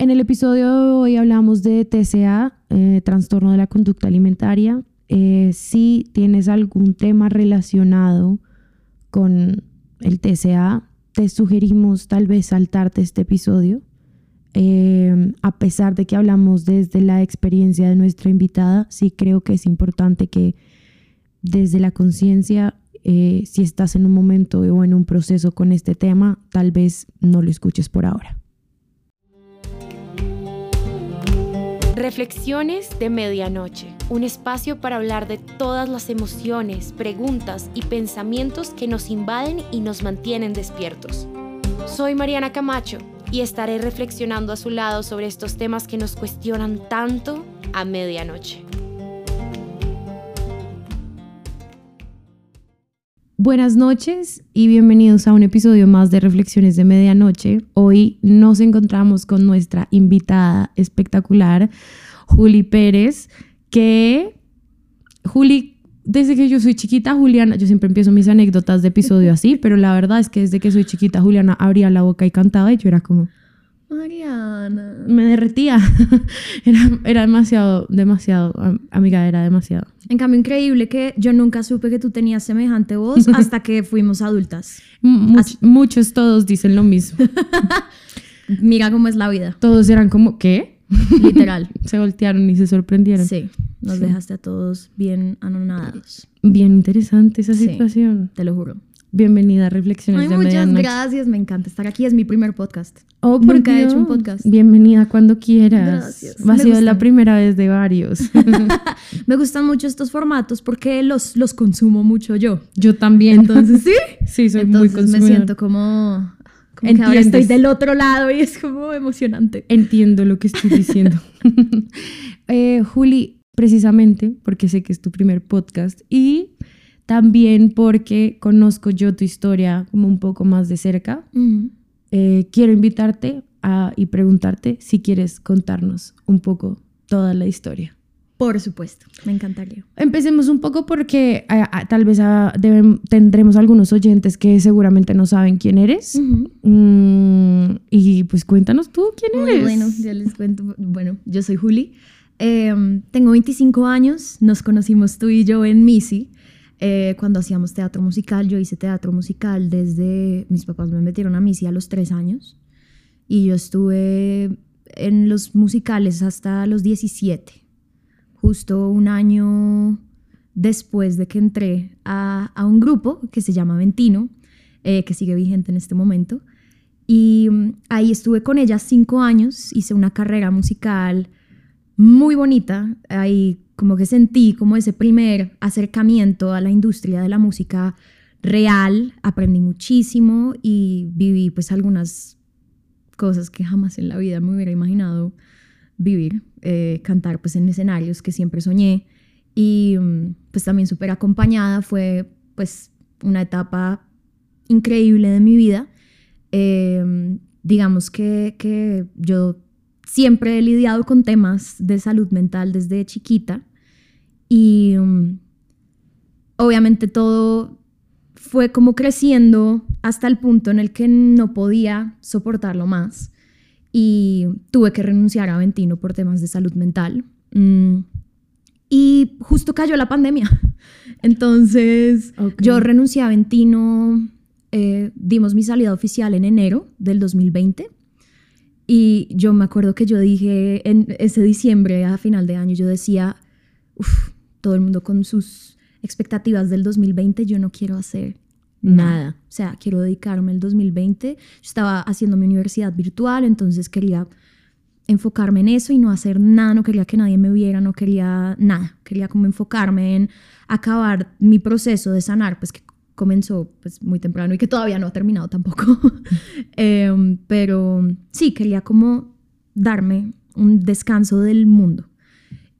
En el episodio de hoy hablamos de TCA, eh, trastorno de la conducta alimentaria. Eh, si tienes algún tema relacionado con el TCA, te sugerimos tal vez saltarte este episodio. Eh, a pesar de que hablamos desde la experiencia de nuestra invitada, sí creo que es importante que desde la conciencia, si estás en un momento o en un proceso con este tema, tal vez no lo escuches por ahora. Reflexiones de Medianoche, un espacio para hablar de todas las emociones, preguntas y pensamientos que nos invaden y nos mantienen despiertos. Soy Mariana Camacho y estaré reflexionando a su lado sobre estos temas que nos cuestionan tanto a medianoche. Buenas noches y bienvenidos a un episodio más de Reflexiones de Medianoche. Hoy nos encontramos con nuestra invitada espectacular, Juli Pérez, que Juli, desde que yo soy chiquita, Juliana, yo siempre empiezo mis anécdotas de episodio así, pero la verdad es que desde que soy chiquita, Juliana abría la boca y cantaba y yo era como... Mariana. Me derretía. era, era demasiado, demasiado, amiga, era demasiado. En cambio, increíble que yo nunca supe que tú tenías semejante voz hasta que fuimos adultas. Much, muchos, todos dicen lo mismo. Mira cómo es la vida. Todos eran como, ¿qué? Literal. se voltearon y se sorprendieron. Sí, nos sí. dejaste a todos bien anonadados. Bien interesante esa situación. Te lo juro. Bienvenida a Reflexiones Ay, de muchas Medianoche. gracias, me encanta estar aquí. Es mi primer podcast. Oh, Nunca he hecho un podcast. Bienvenida cuando quieras. Gracias. Va a ser la primera vez de varios. me gustan mucho estos formatos porque los, los consumo mucho yo. Yo también. Entonces, sí. sí, soy muy Entonces me consumidora. siento como, como que ahora Entiendes. estoy del otro lado y es como emocionante. Entiendo lo que estoy diciendo. Eh, Juli, precisamente porque sé que es tu primer podcast y también porque conozco yo tu historia como un poco más de cerca, eh, quiero invitarte a, y preguntarte si quieres contarnos un poco toda la historia. Por supuesto, me encantaría. Empecemos un poco porque tal vez deben- tendremos algunos oyentes que seguramente no saben quién eres. Mm, y pues cuéntanos tú quién Muy eres. bueno, ya les cuento. Bueno, yo soy Juli. Eh, tengo 25 años. Nos conocimos tú y yo en Misi. Eh, cuando hacíamos teatro musical, yo hice teatro musical desde. Mis papás me metieron a Misi a los 3 años. Y yo estuve en los musicales hasta los 17. Justo un año después de que entré a, a un grupo que se llama Ventino, eh, que sigue vigente en este momento. Y mm, ahí estuve con ella cinco años, hice una carrera musical muy bonita. Ahí como que sentí como ese primer acercamiento a la industria de la música real. Aprendí muchísimo y viví pues algunas cosas que jamás en la vida me hubiera imaginado vivir. Eh, cantar pues en escenarios que siempre soñé. Y mm, pues también súper acompañada. Fue pues una etapa increíble de mi vida. Eh, digamos que, que yo siempre he lidiado con temas de salud mental desde chiquita y um, obviamente todo fue como creciendo hasta el punto en el que no podía soportarlo más y tuve que renunciar a Ventino por temas de salud mental. Mm, y justo cayó la pandemia. Entonces yo renuncié a Ventino, eh, dimos mi salida oficial en enero del 2020. Y yo me acuerdo que yo dije en ese diciembre, a final de año, yo decía, "Uf, todo el mundo con sus expectativas del 2020, yo no quiero hacer nada. O sea, quiero dedicarme el 2020. Yo estaba haciendo mi universidad virtual, entonces quería enfocarme en eso y no hacer nada, no quería que nadie me viera, no quería nada, quería como enfocarme en acabar mi proceso de sanar, pues que comenzó pues muy temprano y que todavía no ha terminado tampoco. Em, pero sí, quería como darme un descanso del mundo.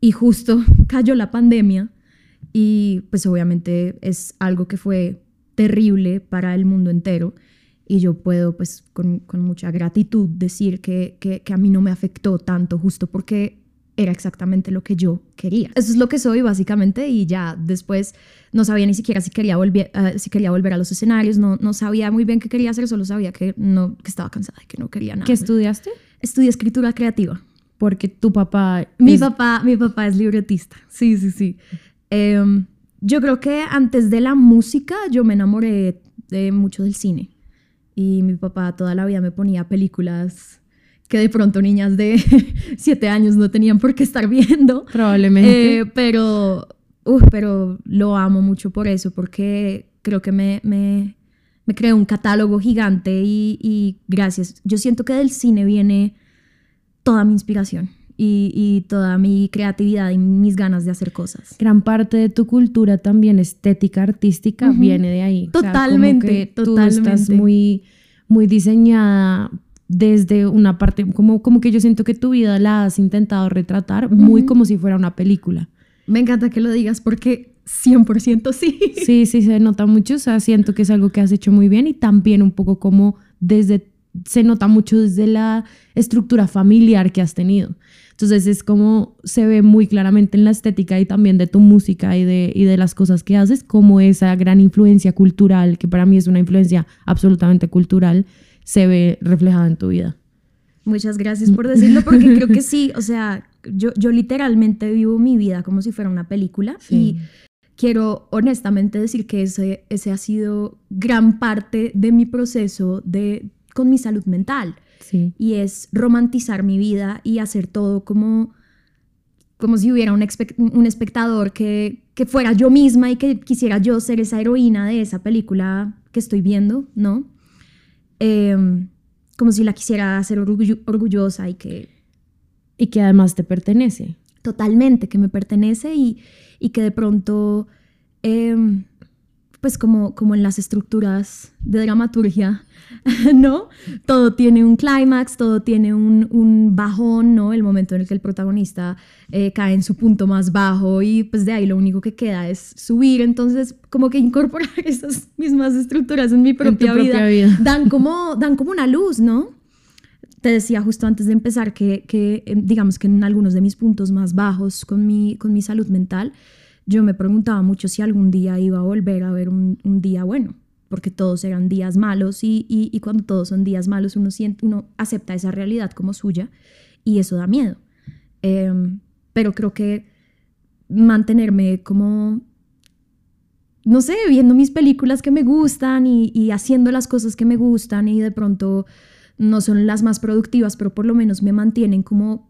Y justo cayó la pandemia y pues obviamente es algo que fue terrible para el mundo entero y yo puedo pues con, con mucha gratitud decir que, que, que a mí no me afectó tanto justo porque era exactamente lo que yo quería. Eso es lo que soy básicamente y ya después no sabía ni siquiera si quería volver, eh, si quería volver a los escenarios, no, no sabía muy bien qué quería hacer, solo sabía que, no, que estaba cansada y que no quería nada. ¿Qué estudiaste? Estudié escritura creativa. Porque tu papá... Mi, papá, mi papá es libretista, sí, sí, sí. Em, yo creo que antes de la música yo me enamoré de mucho del cine y mi papá toda la vida me ponía películas que de pronto niñas de siete años no tenían por qué estar viendo. Probablemente. Eh, pero, pero lo amo mucho por eso, porque creo que me, me, me creó un catálogo gigante y, y, gracias. Yo siento que del cine viene toda mi inspiración. Y, y, toda mi creatividad y mis ganas de hacer cosas. Gran parte de tu cultura también estética, artística, viene de ahí. Totalmente, totalmente. Tú estás muy, muy diseñada desde una parte, como, como que yo siento que tu vida la has intentado retratar muy como si fuera una película. Me encanta que lo digas porque 100% sí. Sí, sí, se nota mucho, o sea, siento que es algo que has hecho muy bien y también un poco como desde, se nota mucho desde la estructura familiar que has tenido. Entonces es como se ve muy claramente en la estética y también de tu música y de, y de las cosas que haces, como esa gran influencia cultural, que para mí es una influencia absolutamente cultural, se ve reflejada en tu vida. Muchas gracias por decirlo, porque creo que sí, o sea, yo, yo literalmente vivo mi vida como si fuera una película y quiero honestamente decir que ese, ese ha sido gran parte de mi proceso de, con mi salud mental. Sí. Y es romantizar mi vida y hacer todo como, como si hubiera un, un espectador que, que fuera yo misma y que quisiera yo ser esa heroína de esa película que estoy viendo, ¿no? Em, como si la quisiera hacer orgullosa y que... Y que además te pertenece. Totalmente, que me pertenece y, y que de pronto, em, pues como, como en las estructuras de dramaturgia, ¿no? Todo tiene un clímax, todo tiene un, un, bajón, ¿no? El momento en el que el protagonista eh, cae en su punto más bajo y pues de ahí lo único que queda es subir. Entonces, como que incorporar esas mismas estructuras en mi propia, vida, Dan, como, dan como una luz, ¿no? Te decía justo antes de empezar que, que eh, digamos que en algunos de mis puntos más bajos con mi, con mi salud mental, yo me preguntaba mucho si algún día iba a volver a ver un, un día bueno porque todos eran días malos y, y, cuando todos son días malos uno, siente, uno acepta esa realidad como suya y eso da miedo. Em, pero creo que mantenerme como, no sé, viendo mis películas que me gustan y, y, haciendo las cosas que me gustan y de pronto no son las más productivas, pero por lo menos me mantienen como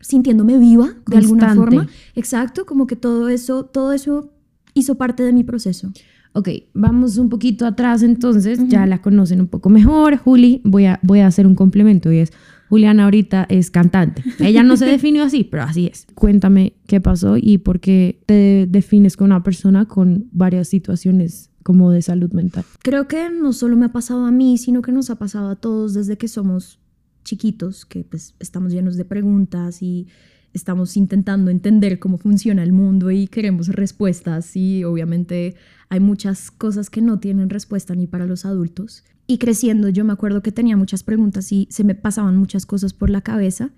sintiéndome viva de alguna forma. Exacto, como que todo eso, todo eso hizo parte de mi proceso. Ok, vamos un poquito atrás entonces, ya la conocen un poco mejor. Juli, voy a, voy a hacer un complemento y es, Juliana ahorita es cantante. Ella no se definió así, pero así es. Cuéntame qué pasó y por qué te defines con una persona con varias situaciones como de salud mental. Creo que no solo me ha pasado a mí, sino que nos ha pasado a todos desde que somos chiquitos, que pues estamos llenos de preguntas y estamos intentando entender cómo funciona el mundo y queremos respuestas y obviamente hay muchas cosas que no tienen respuesta ni para los adultos. Y creciendo yo me acuerdo que tenía muchas preguntas y se me pasaban muchas cosas por la cabeza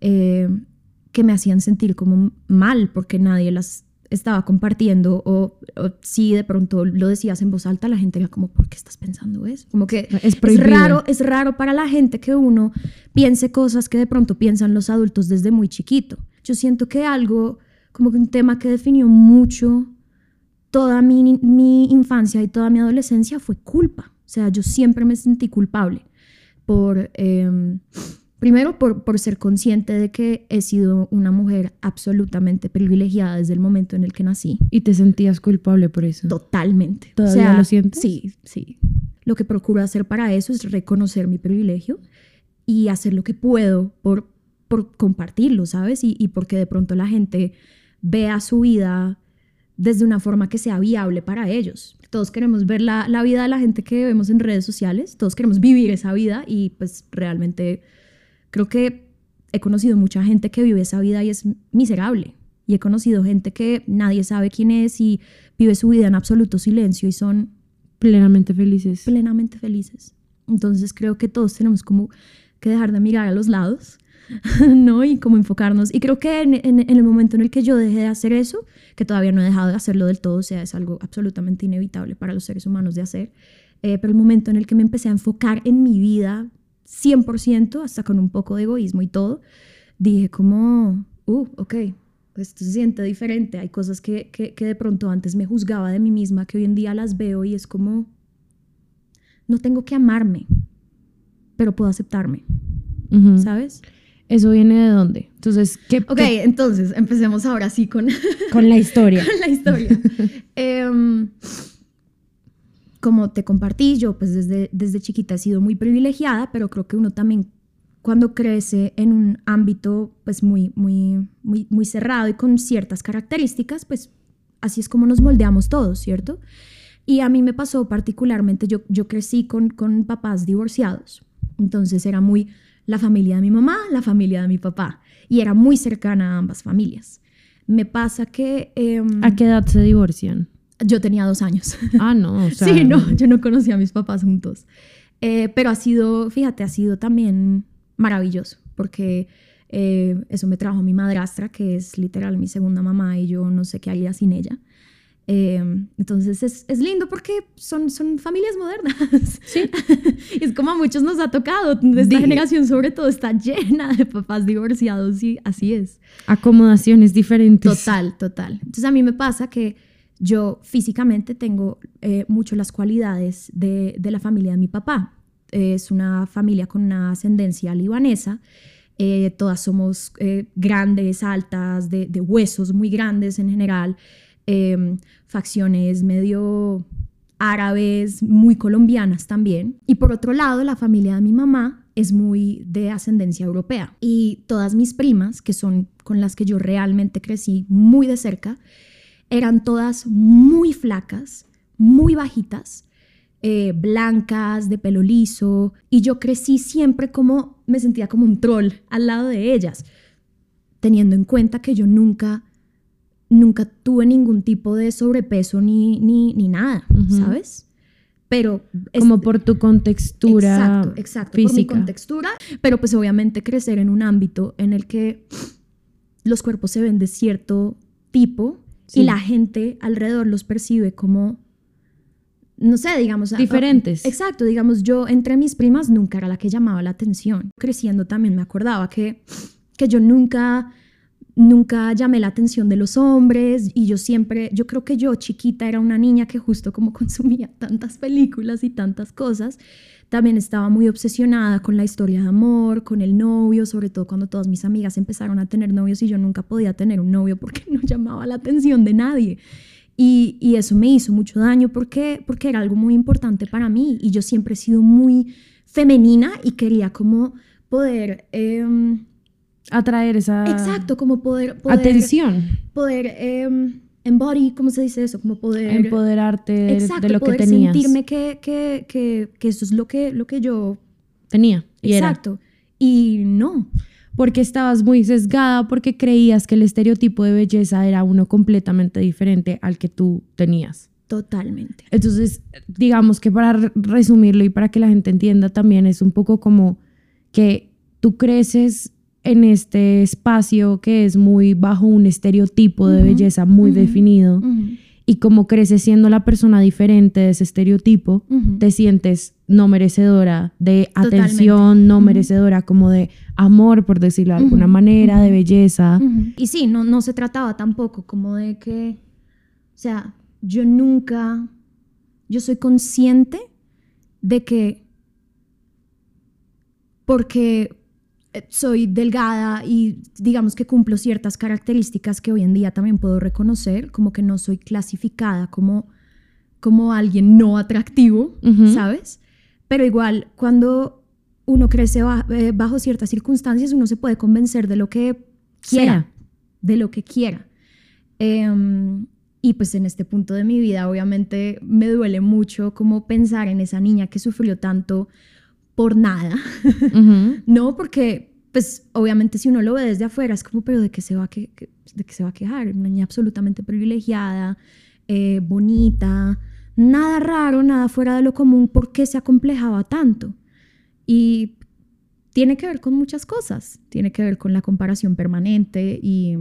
eh, que me hacían sentir como mal porque nadie las estaba compartiendo o, si de pronto lo decías en voz alta, la gente era como, ¿por qué estás pensando eso? Como que es, es, raro, es raro para la gente que uno piense cosas que de pronto piensan los adultos desde muy chiquito. Yo siento que algo, como que un tema que definió mucho toda mi, mi infancia y toda mi adolescencia fue culpa. O sea, yo siempre me sentí culpable por... Eh, Primero, por, por ser consciente de que he sido una mujer absolutamente privilegiada desde el momento en el que nací. ¿Y te sentías culpable por eso? Totalmente. ¿Todavía lo sientes? Sí, sí. Lo que procuro hacer para eso es reconocer mi privilegio y hacer lo que puedo por, por compartirlo, ¿sabes? Y, y porque de pronto la gente vea su vida desde una forma que sea viable para ellos. Todos queremos ver la, la vida de la gente que vemos en redes sociales, todos queremos vivir esa vida y pues realmente Creo que he conocido mucha gente que vive esa vida y es miserable. Y he conocido gente que nadie sabe quién es y vive su vida en absoluto silencio y son plenamente felices. Plenamente felices. Entonces creo que todos tenemos como que dejar de mirar a los lados ¿no? Y como enfocarnos. Y creo que en, en, el momento en el que yo dejé de hacer eso, que todavía no he dejado de hacerlo del todo, o sea, es algo absolutamente inevitable para los seres humanos de hacer, eh, pero el momento en el que me empecé a enfocar en mi vida 100%, hasta con un poco de egoísmo y todo, dije como, uh, ok, esto se siente diferente. Hay cosas que, que, que de pronto antes me juzgaba de mí misma, que hoy en día las veo y es como, no tengo que amarme, pero puedo aceptarme, ¿sabes? ¿Eso viene de dónde? Entonces, ¿qué? Ok, entonces empecemos ahora sí con... Con la historia. con la historia. Em, como te compartí, yo pues desde, desde chiquita he sido muy privilegiada, pero creo que uno también cuando crece en un ámbito pues muy, muy, muy, muy cerrado y con ciertas características, pues así es como nos moldeamos todos, ¿cierto? Y a mí me pasó particularmente, yo, yo crecí con, con papás divorciados, entonces era muy la familia de mi mamá, la familia de mi papá, y era muy cercana a ambas familias. Me pasa que... Em, ¿A qué edad se divorcian? Yo tenía dos años. Ah, no. O sea, sí, no, yo no conocía a mis papás juntos. Eh, pero ha sido, fíjate, ha sido también maravilloso, porque eh, eso me trajo mi madrastra, que es literal mi segunda mamá, y yo no sé qué haría sin ella. Em, entonces es, es, lindo porque son, son familias modernas. Sí. es como a muchos nos ha tocado. Esta generación sobre todo está llena de papás divorciados y así es. Acomodaciones diferentes. Total, total. Entonces a mí me pasa que yo físicamente tengo eh, mucho las cualidades de, de, la familia de mi papá. es una familia con una ascendencia libanesa. Eh, todas somos eh, grandes, altas, de, de huesos muy grandes en general. Em, facciones medio árabes, muy colombianas también. Y por otro lado, la familia de mi mamá es muy de ascendencia europea. Y todas mis primas, que son con las que yo realmente crecí muy de cerca, eran todas muy flacas, muy bajitas, eh, blancas, de pelo liso. Y yo crecí siempre como, me sentía como un troll al lado de ellas, teniendo en cuenta que yo nunca nunca tuve ningún tipo de sobrepeso ni, ni, ni nada, ¿sabes? Pero... Como por tu contextura Exacto, exacto, por mi contextura. Pero pues obviamente crecer en un ámbito en el que los cuerpos se ven de cierto tipo y la gente alrededor los percibe como no sé, digamos... Diferentes. exacto, digamos, yo entre mis primas nunca era la que llamaba la atención. Creciendo también me acordaba que, que yo nunca nunca llamé la atención de los hombres y yo siempre, yo creo que yo chiquita era una niña que justo como consumía tantas películas y tantas cosas, también estaba muy obsesionada con la historia de amor, con el novio, sobre todo cuando todas mis amigas empezaron a tener novios y yo nunca podía tener un novio porque no llamaba la atención de nadie. Y, y eso me hizo mucho daño porque, porque era algo muy importante para mí y yo siempre he sido muy femenina y quería como poder... Eh, atraer esa... Exacto, como poder... atención. Poder eh, embody, ¿cómo se dice eso? Como poder... Empoderarte de, exacto, de lo poder que tenías. sentirme que, que, que, que, eso es lo que, lo que yo... Tenía. Y exacto. Y no. Porque estabas muy sesgada, porque creías que el estereotipo de belleza era uno completamente diferente al que tú tenías. Totalmente. Entonces, digamos que para resumirlo y para que la gente entienda también es un poco como que tú creces en este espacio que es muy bajo un estereotipo de belleza muy definido y como creces siendo la persona diferente de ese estereotipo, te sientes no merecedora de atención, no merecedora como de amor, por decirlo de alguna manera, de belleza. Y sí, no, no se trataba tampoco como de que, o sea, yo nunca, yo soy consciente de que porque soy delgada y digamos que cumplo ciertas características que hoy en día también puedo reconocer, como que no soy clasificada como, como alguien no atractivo, ¿sabes? Pero igual, cuando uno crece eh, bajo ciertas circunstancias, uno se puede convencer de lo que quiera, de lo que quiera. Em, y pues en este punto de mi vida, obviamente, me duele mucho como pensar en esa niña que sufrió tanto por nada, no porque, pues obviamente si uno lo ve desde afuera es como, pero ¿de qué se va a, que, de qué se va a quejar? Una niña absolutamente privilegiada, eh, bonita, nada raro, nada fuera de lo común, ¿por qué se acomplejaba tanto? Y tiene que ver con muchas cosas. Tiene que ver con la comparación permanente y...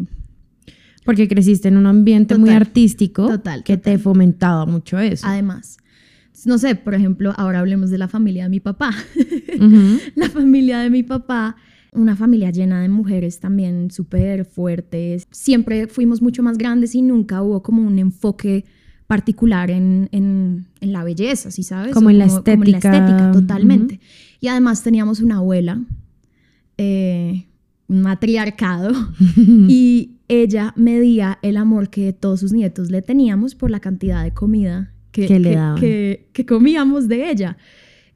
Porque creciste en un ambiente muy artístico total, que te fomentaba mucho eso. Además, no sé, por ejemplo, ahora hablemos de la familia de mi papá. La familia de mi papá, una familia llena de mujeres también súper fuertes. Siempre fuimos mucho más grandes y nunca hubo como un enfoque particular en, en- en la belleza, ¿sí sabes? Como en la Como en la estética. estética, totalmente. Y además teníamos una abuela, eh, un matriarcado, y ella medía el amor que todos sus nietos le teníamos por la cantidad de comida que, Que le daban. que- que comíamos de ella.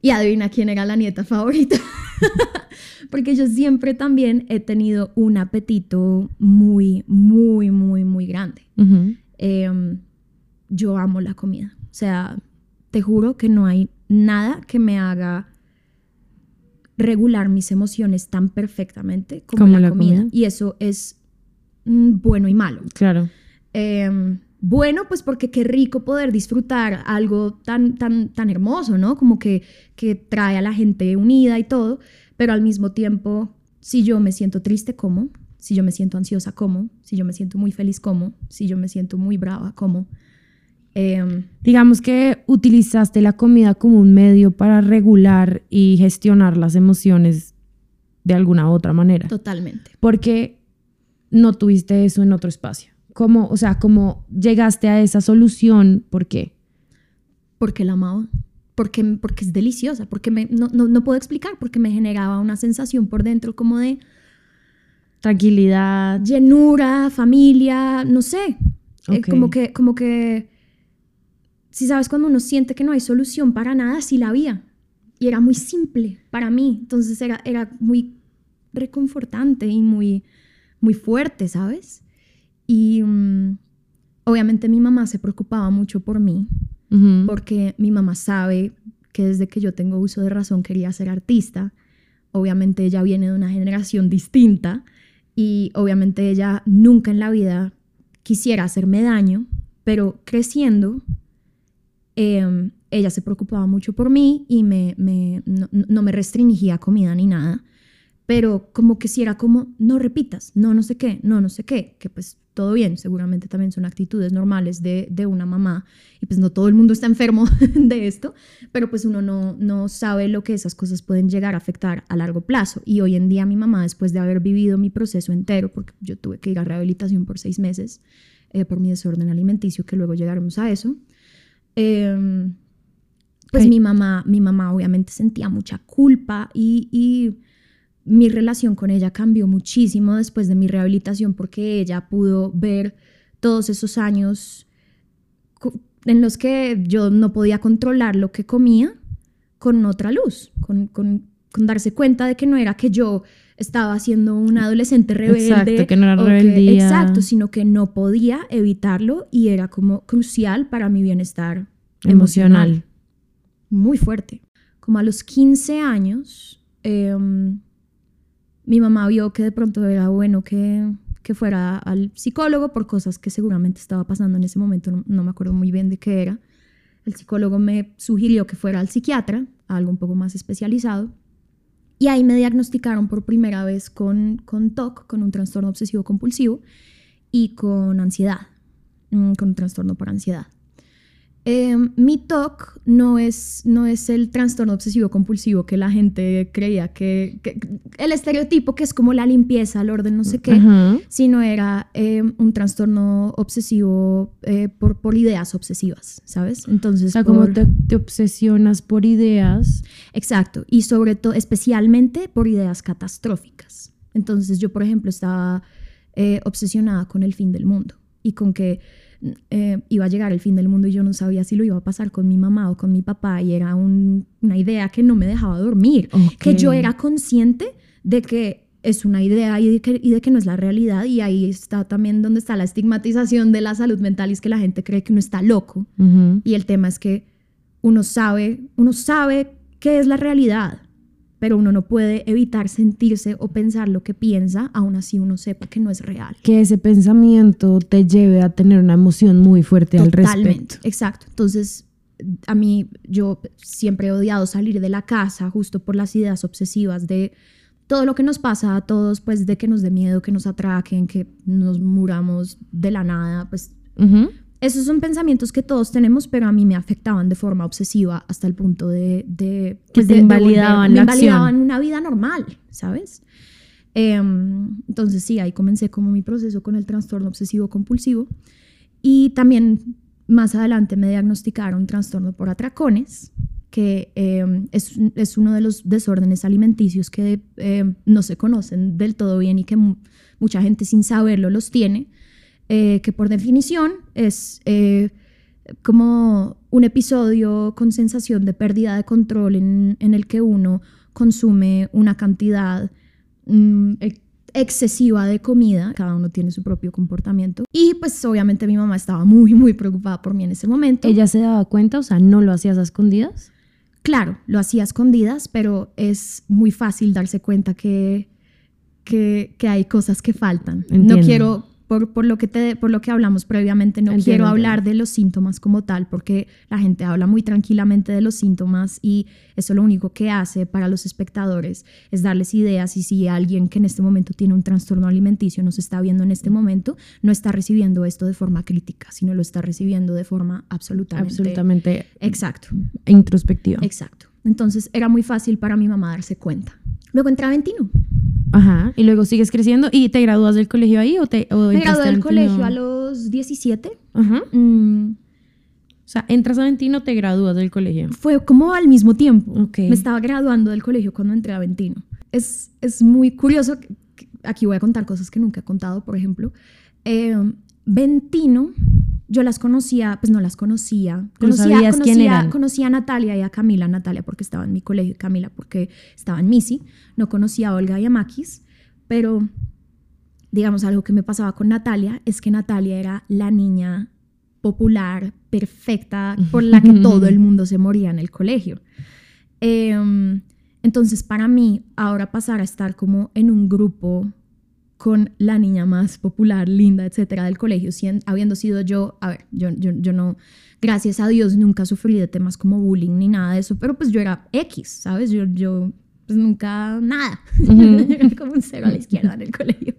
Y adivina quién era la nieta favorita. Porque yo siempre también he tenido un apetito muy, muy, muy, muy grande. Em, yo amo la comida. O sea, te juro que no hay nada que me haga regular mis emociones tan perfectamente como, Como la, la comida. comida. Y eso es mm, bueno y malo. Claro. Em, bueno, pues porque qué rico poder disfrutar algo tan, tan, tan hermoso, ¿no? Como que, que trae a la gente unida y todo, pero al mismo tiempo, si yo me siento triste, como, si yo me siento ansiosa, como, si yo me siento muy feliz, como, si yo me siento muy brava, como. Em, Digamos que utilizaste la comida como un medio para regular y gestionar las emociones de alguna otra manera. totalmente. Porque no tuviste eso en otro espacio. ¿Cómo, o sea, cómo llegaste a esa solución? ¿Por qué? Porque la amaba. Porque, porque es deliciosa, porque me, no, no, no puedo explicar, porque me generaba una sensación por dentro como de, Tranquilidad. llenura, familia, no sé. Eh, como que, como que, si sabes, cuando uno siente que no hay solución para nada, sí la había. Y era muy simple para mí. Entonces era, era muy reconfortante y muy, muy fuerte, ¿sabes? Y mm, obviamente mi mamá se preocupaba mucho por mí, Ujú. porque mi mamá sabe que desde que yo tengo uso de razón quería ser artista. Obviamente ella viene de una generación distinta y obviamente ella nunca en la vida quisiera hacerme daño, pero creciendo, eh, ella se preocupaba mucho por mí y me, me- no, no me restringía comida ni nada, pero como que si era como, no repitas, no, no sé qué, no, no sé qué, que pues todo bien, seguramente también son actitudes normales de, de una mamá y pues no todo el mundo está enfermo de esto, pero pues uno no, no sabe lo que esas cosas pueden llegar a afectar a largo plazo. Y hoy en día mi mamá, después de haber vivido mi proceso entero, porque yo tuve que ir a rehabilitación por seis meses eh, por mi desorden alimenticio, que luego llegaremos a eso, em, pues Ay. mi mamá, mi mamá obviamente sentía mucha culpa y, y mi relación con ella cambió muchísimo después de mi rehabilitación porque ella pudo ver todos esos años en los que yo no podía controlar lo que comía con otra luz, con, con- con darse cuenta de que no era que yo estaba siendo una adolescente rebelde. Exacto, que no era rebeldía. exacto, sino que no podía evitarlo y era como crucial para mi bienestar Emocional. emocional. Muy fuerte. Como a los 15 años, em, mi mamá vio que de pronto era bueno que, que fuera al psicólogo por cosas que seguramente estaba pasando en ese momento, no, no me acuerdo muy bien de qué era. El psicólogo me sugirió que fuera al psiquiatra, algo un poco más especializado. Y ahí me diagnosticaron por primera vez con, con TOC, con un trastorno obsesivo compulsivo, y con ansiedad, mm, con un trastorno por ansiedad. Eh, mi TOC no es, no es el trastorno obsesivo compulsivo que la gente creía que, que- el estereotipo que es como la limpieza, el orden, no sé qué, sino era eh, un trastorno obsesivo eh, por, por ideas obsesivas, ¿sabes? Entonces, O sea, como te obsesionas por ideas. Exacto, y sobre todo, especialmente por ideas catastróficas. Entonces yo, por ejemplo, estaba eh, obsesionada con el fin del mundo y con que eh, iba a llegar el fin del mundo y yo no sabía si lo iba a pasar con mi mamá o con mi papá y era un- una idea que no me dejaba dormir, que yo era consciente de que es una idea y de, que, y de que no es la realidad y ahí está también donde está la estigmatización de la salud mental y es que la gente cree que uno está loco. Ujú. y el tema es que uno sabe, uno sabe qué es la realidad, pero uno no puede evitar sentirse o pensar lo que piensa, aún así uno sepa que no es real. Que ese pensamiento te lleve a tener una emoción muy fuerte al respecto. Exacto. Entonces, a mí, yo siempre he odiado salir de la casa justo por las ideas obsesivas de todo lo que nos pasa a todos, pues de que nos dé miedo, que nos atraquen, que nos muramos de la nada, pues esos son pensamientos que todos tenemos, pero a mí me afectaban de forma obsesiva hasta el punto de... de que pues, te de- de invalidaban me la acción. invalidaban una vida normal, ¿sabes? Em, entonces sí, ahí comencé como mi proceso con el trastorno obsesivo compulsivo. Y también más adelante me diagnosticaron trastorno por atracones, que em, es, es uno de los desórdenes alimenticios que em, no se conocen del todo bien y que mu- mucha gente sin saberlo los tiene, eh, que por definición es eh, como un episodio con sensación de pérdida de control en, en el que uno consume una cantidad mm, ex- excesiva de comida, cada uno tiene su propio comportamiento. Y pues obviamente mi mamá estaba muy, muy preocupada por mí en ese momento. ¿Ella se daba cuenta? O sea, ¿no lo hacías a escondidas? Claro, lo hacía a escondidas, pero es muy fácil darse cuenta que, que, que hay cosas que faltan. No quiero, por, por, lo que te, por lo que hablamos previamente, no Entiendo, quiero hablar entiendo. de los síntomas como tal, porque la gente habla muy tranquilamente de los síntomas y eso lo único que hace para los espectadores es darles ideas y si alguien que en este momento tiene un trastorno alimenticio nos está viendo en este momento, no está recibiendo esto de forma crítica, sino lo está recibiendo de forma absolutamente... Absolutamente Exacto. introspectiva. Exacto. Entonces era muy fácil para mi mamá darse cuenta. Luego entré a Ventino. Ajá. Y luego sigues creciendo y te gradúas del colegio ahí o te o Me gradué del colegio a los 17. Ajá. Mm, O sea, entras a Ventino, te gradúas del colegio. fue como al mismo tiempo. Ok. Me estaba graduando del colegio cuando entré a Ventino. Es, es muy curioso. Aquí voy a contar cosas que nunca he contado, por ejemplo. Eh, Ventino, yo las conocía, pues no las conocía. Conocía, conocía- conocía a Natalia y a Camila. Natalia porque estaba en mi colegio y Camila porque estaba en Misi. No conocía a Olga y a Maquis, pero digamos algo que me pasaba con Natalia es que Natalia era la niña popular, perfecta, por la que todo el mundo se moría en el colegio. Em, entonces, para mí, ahora pasar a estar como en un grupo con la niña más popular, linda, etcétera, del colegio, sien- habiendo sido yo, a ver, yo, yo, yo no, gracias a Dios, nunca sufrí de temas como bullying ni nada de eso, pero pues yo era X, ¿sabes? Yo, yo pues nunca, nada, Era como un cero a la izquierda en el colegio.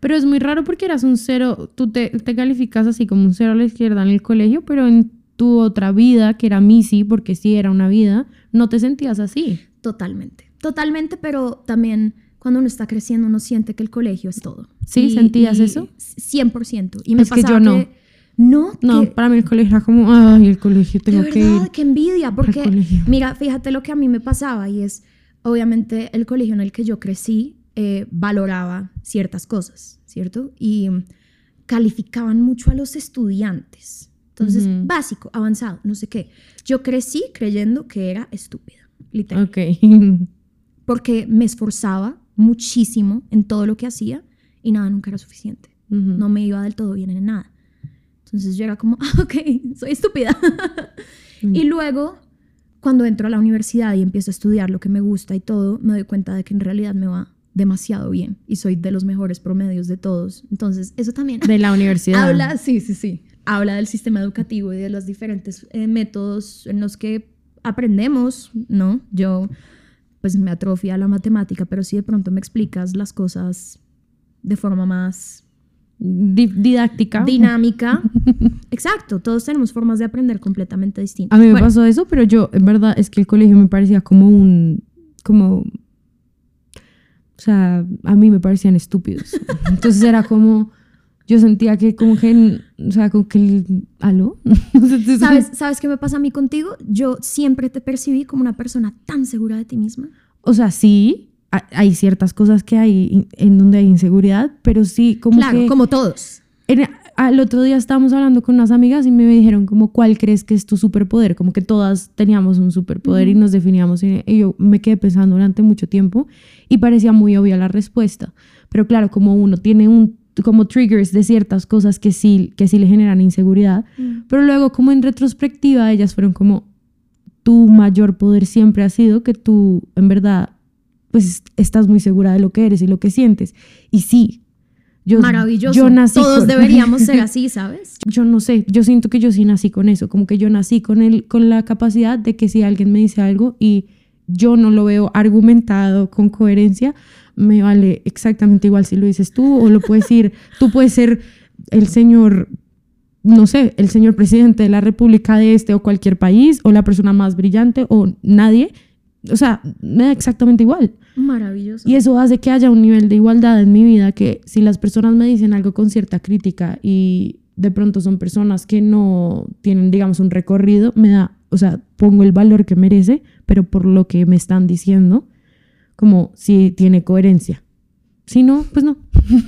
Pero es muy raro porque eras un cero, tú te, te calificas así como un cero a la izquierda en el colegio, pero en tu otra vida, que era Missy, porque sí era una vida, no te sentías así. Totalmente, totalmente, pero también cuando uno está creciendo uno siente que el colegio es todo. ¿Sí? ¿Sentías eso? 100%. Y me Es que pasaba yo no. que- no, No, que- para mí el colegio era como, ay, el colegio de tengo que ir. qué envidia, porque mira, fíjate lo que a mí me pasaba y es, obviamente, el colegio en el que yo crecí eh, valoraba ciertas cosas, ¿cierto? Y calificaban mucho a los estudiantes. Entonces, Ujú. básico, avanzado, no sé qué. Yo crecí creyendo que era estúpida, literal. Ok. porque me esforzaba muchísimo en todo lo que hacía y nada nunca era suficiente. No me iba del todo bien en nada. Entonces yo era como, ah, ok, soy estúpida. Mm. y luego, cuando entro a la universidad y empiezo a estudiar lo que me gusta y todo, me doy cuenta de que en realidad me va demasiado bien y soy de los mejores promedios de todos. Entonces, eso también De la universidad. habla, sí, sí, sí, habla del sistema educativo y de los diferentes eh, métodos en los que aprendemos, ¿no? Yo, pues me atrofia la matemática, pero si de pronto me explicas las cosas de forma más Di- didáctica. dinámica. Exacto, todos tenemos formas de aprender completamente distintas. A mí me Bueno, pasó eso, pero yo, en verdad, es que el colegio me parecía como un, como, o sea, a mí me parecían estúpidos. Entonces era como, yo sentía que como que, o sea, como que, ¿aló? ¿Sabes, ¿Sabes qué me pasa a mí contigo? Yo siempre te percibí como una persona tan segura de ti misma. O sea, sí, ha- hay ciertas cosas que hay en donde hay inseguridad, pero sí, como claro, que... como todos. En- al otro día estábamos hablando con unas amigas y me dijeron como cuál crees que es tu superpoder, como que todas teníamos un superpoder y nos definíamos y yo me quedé pensando durante mucho tiempo y parecía muy obvia la respuesta, pero claro, como uno tiene un como triggers de ciertas cosas que sí que sí le generan inseguridad, pero luego como en retrospectiva ellas fueron como tu mayor poder siempre ha sido que tú en verdad pues estás muy segura de lo que eres y lo que sientes y sí yo, Maravilloso. yo nací Todos con- deberíamos ser así, ¿sabes? yo no sé, yo siento que yo sí nací con eso, como que yo nací con el, con la capacidad de que si alguien me dice algo y yo no lo veo argumentado con coherencia, me vale exactamente igual si lo dices tú o lo puedes decir, tú puedes ser el señor, no sé, el señor presidente de la República de este o cualquier país o la persona más brillante o nadie. O sea, me da exactamente igual. Maravilloso. Y eso hace que haya un nivel de igualdad en mi vida, que si las personas me dicen algo con cierta crítica y de pronto son personas que no tienen, digamos, un recorrido, me da, o sea, pongo el valor que merece, pero por lo que me están diciendo, como si tiene coherencia. Si no, pues no.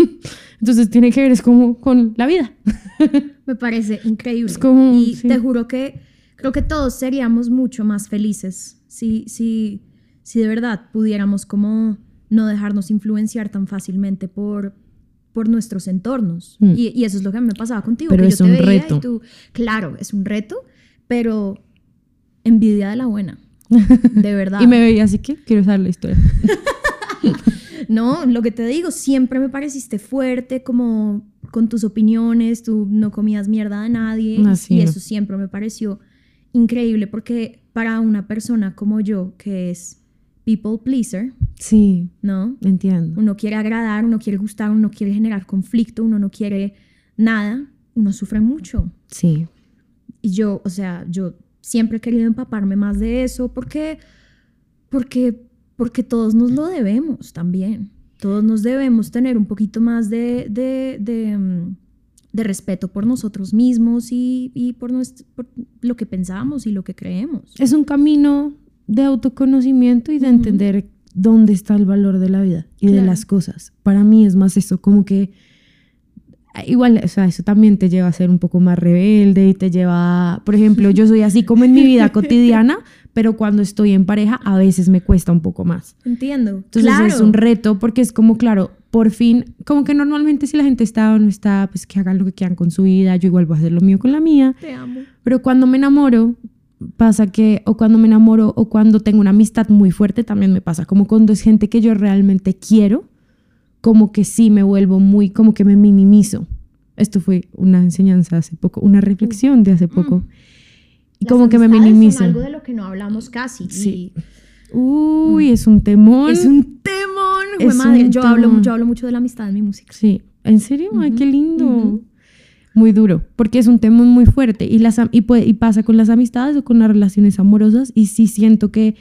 Entonces tiene que ver, es como con la vida. Me parece increíble. Es como, y sí. te juro que creo que todos seríamos mucho más felices si, si, si de verdad pudiéramos como no dejarnos influenciar tan fácilmente por, por nuestros entornos. Mm. Y, y eso es lo que me pasaba contigo. Pero que es yo te un veía reto. Y tú, claro, es un reto, pero envidia de la buena. De verdad. Y me veía así que quiero saber la historia. No, lo que te digo, siempre me pareciste fuerte, como con tus opiniones, tú no comías mierda de nadie. Así y no. eso siempre me pareció increíble porque para una persona como yo, que es people pleaser, Sí, ¿no? entiendo. Uno quiere agradar, uno quiere gustar, uno quiere generar conflicto, uno no quiere nada, uno sufre mucho. Sí, Y yo, o sea, yo siempre he querido empaparme más de eso porque, porque, porque todos nos lo debemos también. Todos nos debemos tener un poquito más de, de, de, mm, de respeto por nosotros mismos y, y por, nuestro, por lo que pensamos y lo que creemos. es un camino de autoconocimiento y de entender dónde está el valor de la vida y de las cosas. Para mí es más eso, como que igual, o sea, eso también te lleva a ser un poco más rebelde y te lleva, a- por ejemplo, yo soy así como en mi vida cotidiana, pero cuando estoy en pareja a veces me cuesta un poco más. Entiendo. Entonces claro. es un reto porque es como, claro, por fin, como que normalmente si la gente está o no está, pues que hagan lo que quieran con su vida, yo igual voy a hacer lo mío con la mía. Te amo. Pero cuando me enamoro, pasa que, o cuando me enamoro, o cuando tengo una amistad muy fuerte, también me pasa. Como cuando es gente que yo realmente quiero, como que sí me vuelvo muy, como que me minimizo. Esto fue una enseñanza hace poco, una reflexión de hace poco. Y Las como que me amistades son minimizo. algo de lo que no hablamos casi. Sí. y Uy, es un temón. Es un temón. Es madre. un Yo, hablo, temón. yo hablo mucho de la amistad en mi música. Sí. ¿En serio? Ay, qué lindo. ujú. Muy duro, porque es un tema muy fuerte y, las, y, puede- y pasa con las amistades o con las relaciones amorosas y sí siento que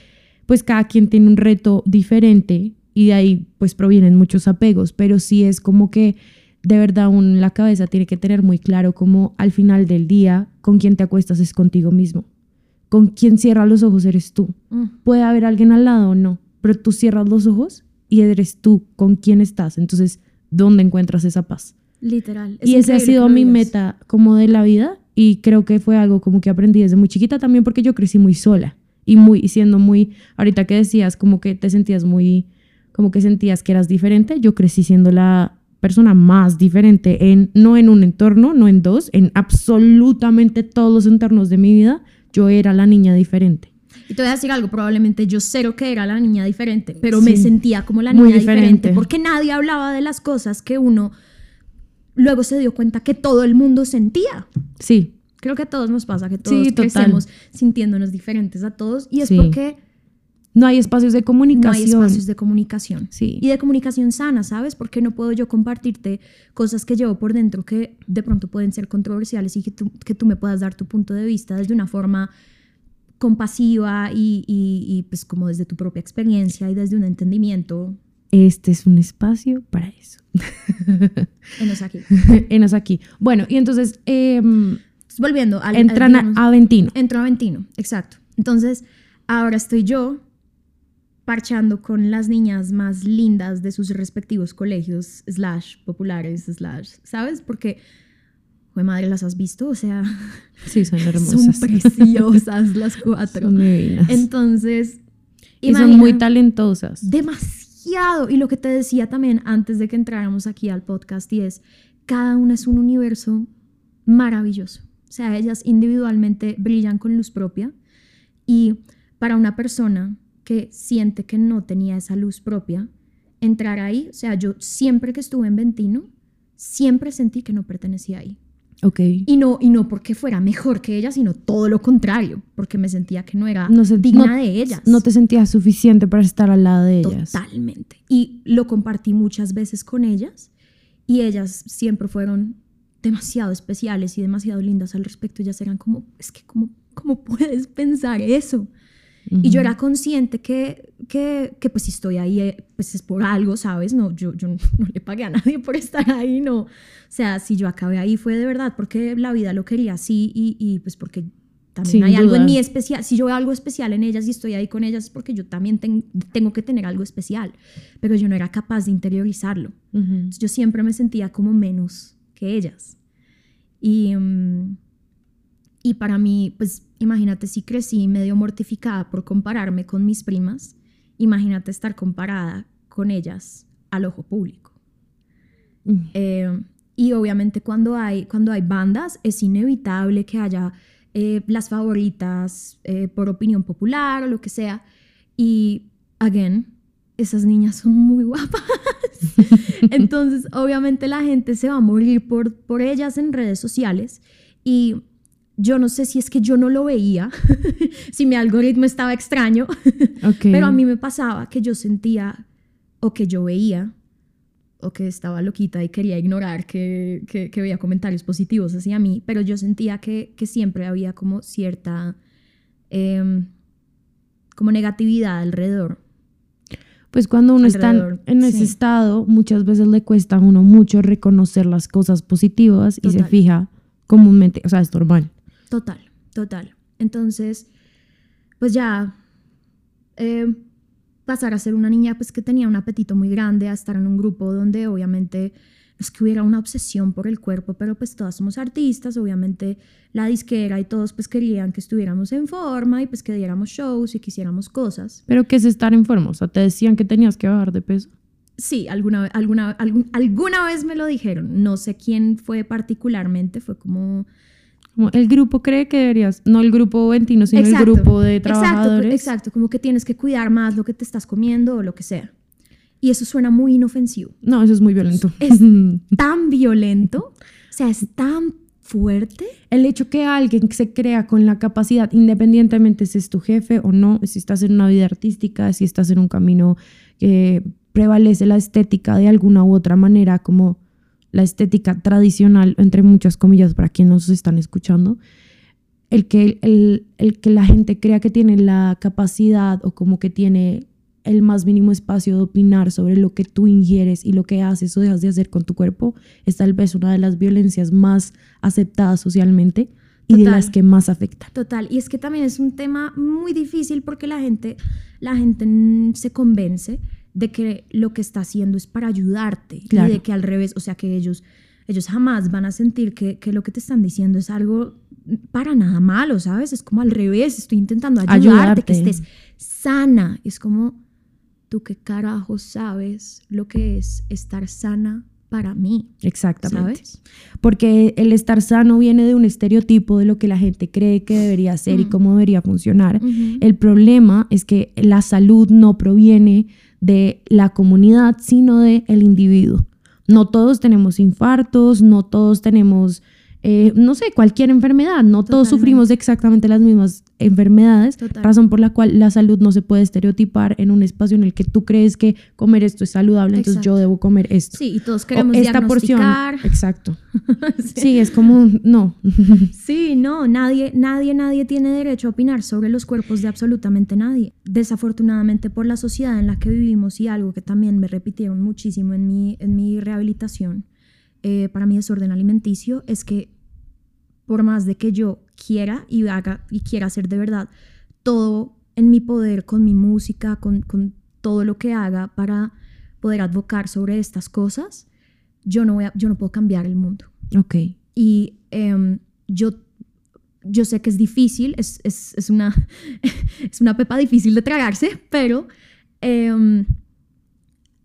pues cada quien tiene un reto diferente y de ahí pues provienen muchos apegos, pero sí es como que de verdad en la cabeza tiene que tener muy claro como al final del día con quien te acuestas es contigo mismo, con quien cierra los ojos eres tú. Mm. Puede haber alguien al lado o no, pero tú cierras los ojos y eres tú con quien estás, entonces ¿dónde encuentras esa paz? Literal. Es y ese ha sido mi meta como de la vida y creo que fue algo como que aprendí desde muy chiquita también porque yo crecí muy sola y muy y siendo muy ahorita que decías como que te sentías muy como que sentías que eras diferente, yo crecí siendo la persona más diferente en no en un entorno, no en dos, en absolutamente todos los entornos de mi vida, yo era la niña diferente. Y te voy a decir algo, probablemente yo cero que era la niña diferente, pero Sí. me sentía como la niña diferente. diferente. porque nadie hablaba de las cosas que uno luego se dio cuenta que todo el mundo sentía. Sí, Creo que a todos nos pasa que todos Sí, crecemos sintiéndonos diferentes a todos y es Sí. porque no hay espacios de no hay comunicación. espacios de comunicación. Sí. Y de comunicación sana, ¿sabes? Porque no puedo yo compartirte cosas que llevo por dentro que de pronto pueden ser controversiales y que tú, que tú me puedas dar tu punto de vista desde una forma compasiva y, y- y, pues como desde tu propia experiencia y desde un entendimiento. Este es un espacio para eso. Enos aquí. Enos aquí. Bueno, y entonces Entonces, volviendo al... entran a, Aventino. Entro a Aventino, exacto. Entonces, ahora estoy yo parchando con las niñas más lindas de sus respectivos colegios, slash populares, slash, ¿sabes? Porque, güey, madre, ¿las has visto? O sea, Sí, son son hermosas. preciosas las cuatro. Son divinas. Entonces, y son muy talentosas. demasiado. Y lo que te decía también antes de que entráramos aquí al podcast y es, cada una es un universo maravilloso. O sea, ellas individualmente brillan con luz propia y para una persona que siente que no tenía esa luz propia, entrar ahí, o sea, yo siempre que estuve en Ventino, siempre sentí que no pertenecía ahí. Ok. Y no, y no porque fuera mejor que ellas, sino todo lo contrario, porque me sentía que no era No digna no- de ellas. No te sentías suficiente para estar al lado de ellas. Totalmente. Y lo compartí muchas veces con ellas y ellas siempre fueron demasiado especiales y demasiado lindas al respecto. Ellas eran como, es que, ¿cómo, cómo puedes pensar eso? Y yo era consciente que, que, que, pues si estoy ahí, eh, pues es por algo, ¿sabes? No, yo, yo no, no le pagué a nadie por estar ahí, no. O sea, si yo acabé ahí fue de verdad porque la vida lo quería así y, y pues porque también Sin hay algo en duda. mí especial. Si yo veo algo especial en ellas y estoy ahí con ellas es porque yo también ten- tengo que tener algo especial. Pero yo no era capaz de interiorizarlo. Ujú. Entonces, yo siempre me sentía como menos que ellas. Y, mm, y para mí, pues imagínate si crecí medio mortificada por compararme con mis primas, imagínate estar comparada con ellas al ojo público. Mm. Eh, y obviamente cuando hay, cuando hay bandas es inevitable que haya eh, las favoritas eh, por opinión popular o lo que sea. Y, again, esas niñas son muy guapas. Entonces, obviamente la gente se va a morir por, por ellas en redes sociales. Y yo no sé si es que yo no lo veía, si mi algoritmo estaba extraño, pero a mí me pasaba que yo sentía o que yo veía o que estaba loquita y quería ignorar que, que, que veía comentarios positivos hacia mí, pero yo sentía que, que siempre había como cierta em, como negatividad alrededor. Pues cuando uno está en- ese sí. estado, muchas veces le cuesta a uno mucho reconocer las cosas positivas y se fija comúnmente, o sea, es normal. Total, total. Entonces, pues ya eh, pasar a ser una niña pues que tenía un apetito muy grande, a estar en un grupo donde obviamente no es que hubiera una obsesión por el cuerpo, pero pues todas somos artistas, obviamente la disquera y todos pues querían que estuviéramos en forma y pues que diéramos shows y que hiciéramos cosas. Pero ¿qué es estar en forma? O sea, te decían que tenías que bajar de peso. Sí, alguna, alguna, algún- alguna vez me lo dijeron, no sé quién fue particularmente, fue como... El grupo cree que deberías, no el grupo Ventino, sino Exacto, el grupo de Exacto, trabajadores. exacto, como que tienes que cuidar más lo que te estás comiendo o lo que sea. Y eso suena muy inofensivo. No, eso es muy violento. Es- Tan violento, o sea, es tan fuerte. el hecho que alguien se crea con la capacidad, independientemente si es tu jefe o no, si estás en una vida artística, si estás en un camino que prevalece la estética de alguna u otra manera, como la estética tradicional, entre muchas comillas, para quienes nos están escuchando, el que, el, el que la gente crea que tiene la capacidad o como que tiene el más mínimo espacio de opinar sobre lo que tú ingieres y lo que haces o dejas de hacer con tu cuerpo, es tal vez una de las violencias más aceptadas socialmente y de las que más afectan. Total, y es que también es un tema muy difícil porque la gente, la gente se convence de que lo que está haciendo es para ayudarte Claro. y de que al revés, o sea que ellos, ellos jamás van a sentir que, que lo que te están diciendo es algo para nada malo, ¿sabes? Es como al revés, estoy intentando ayudarte, Ayudarte. que estés sana. Es como, tú qué carajo sabes lo que es estar sana para mí, Exactamente. ¿sabes? Porque el estar sano viene de un estereotipo de lo que la gente cree que debería ser y Mm. cómo debería funcionar. El problema es que la salud no proviene de la comunidad, sino del el individuo. No todos tenemos infartos, no todos tenemos, eh, no sé, cualquier enfermedad, no todos sufrimos de exactamente las mismas enfermedades, Total. razón por la cual la salud no se puede estereotipar en un espacio en el que tú crees que comer esto es saludable, entonces yo debo comer esto. Sí, y todos O queremos esta porción. Exacto. Sí. Sí, es como, no. Sí, no, nadie, nadie, nadie tiene derecho a opinar sobre los cuerpos de absolutamente nadie. Desafortunadamente por la sociedad en la que vivimos y algo que también me repitieron muchísimo en mi, en mi rehabilitación eh, para mi desorden alimenticio es que por más de que yo quiera y haga y quiera hacer de verdad todo en mi poder con mi música, con, con todo lo que haga para poder advocar sobre estas cosas, yo no, voy a- yo no puedo cambiar el mundo. Ok. Y em, yo, yo sé que es difícil, es, es, es una, es una pepa difícil de tragarse, pero em,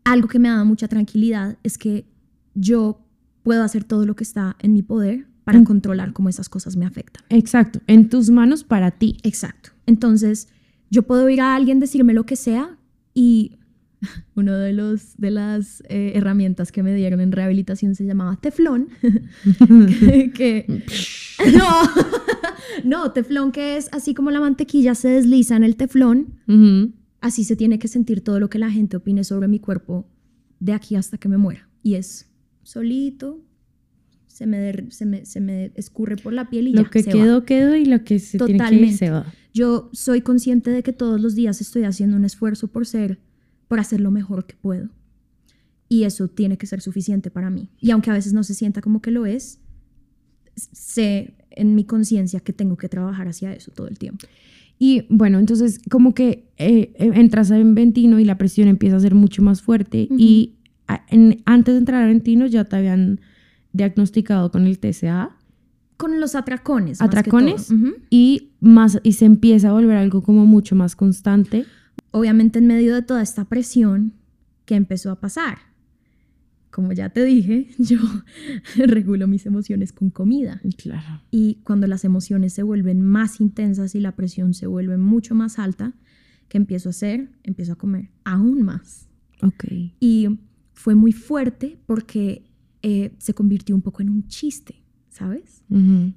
algo que me da mucha tranquilidad es que yo puedo hacer todo lo que está en mi poder para controlar cómo esas cosas me afectan. Exacto. En tus manos para ti. Exacto. Entonces, yo puedo ir a alguien, decirme lo que sea y uno de los de las eh, herramientas que me dieron en rehabilitación se llamaba teflón. que, no, no, teflón que es así como la mantequilla se desliza en el teflón, así se tiene que sentir todo lo que la gente opine sobre mi cuerpo de aquí hasta que me muera. Y es solito, se me, se me, se me escurre por la piel y lo ya. que se quedó, va. quedó y lo que se tiene que ir se va. Yo soy consciente de que todos los días estoy haciendo un esfuerzo por ser, por hacer lo mejor que puedo. Y eso tiene que ser suficiente para mí. Y aunque a veces no se sienta como que lo es, sé en mi conciencia que tengo que trabajar hacia eso todo el tiempo. Y bueno, entonces como que eh, entras a Ventino y la presión empieza a ser mucho más fuerte y a, en, antes de entrar a Ventino ya te habían diagnosticado con el TCA. Con los atracones. Atracones. Y, más, y se empieza a volver algo como mucho más constante. Obviamente en medio de toda esta presión, ¿qué empezó a pasar? Como ya te dije, yo regulo mis emociones con comida. Claro. Y cuando las emociones se vuelven más intensas y la presión se vuelve mucho más alta, ¿qué empiezo a hacer? Empiezo a comer aún más. Ok. Y fue muy fuerte porque eh, se convirtió un poco en un chiste, ¿sabes?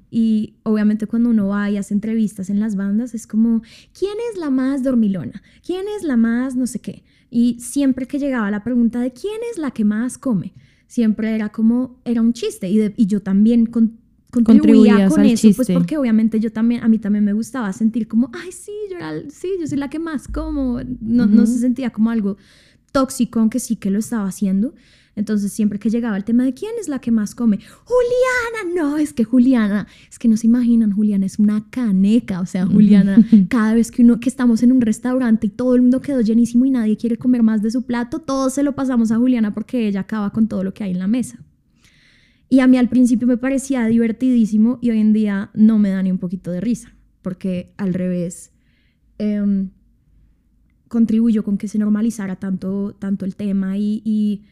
Y obviamente cuando uno va y hace entrevistas en las bandas es como, ¿quién es la más dormilona? ¿Quién es la más no sé qué? Y siempre que llegaba la pregunta de quién es la que más come, siempre era como, era un chiste. Y, y yo también con, contribuía con eso, pues porque obviamente yo también, a mí también me gustaba sentir como, ay, sí, yo, era, sí, yo soy la que más como, no, no se sentía como algo tóxico, aunque sí que lo estaba haciendo. Entonces, siempre que llegaba el tema de quién es la que más come, Juliana, no, es que Juliana, es que no se imaginan, Juliana es una caneca, o sea, Juliana, cada vez que uno que estamos en un restaurante y todo el mundo quedó llenísimo y nadie quiere comer más de su plato, todos se lo pasamos a Juliana porque ella acaba con todo lo que hay en la mesa. Y a mí al principio me parecía divertidísimo y hoy en día no me da ni un poquito de risa, porque al revés, eh, contribuyó con que se normalizara tanto, tanto el tema y, y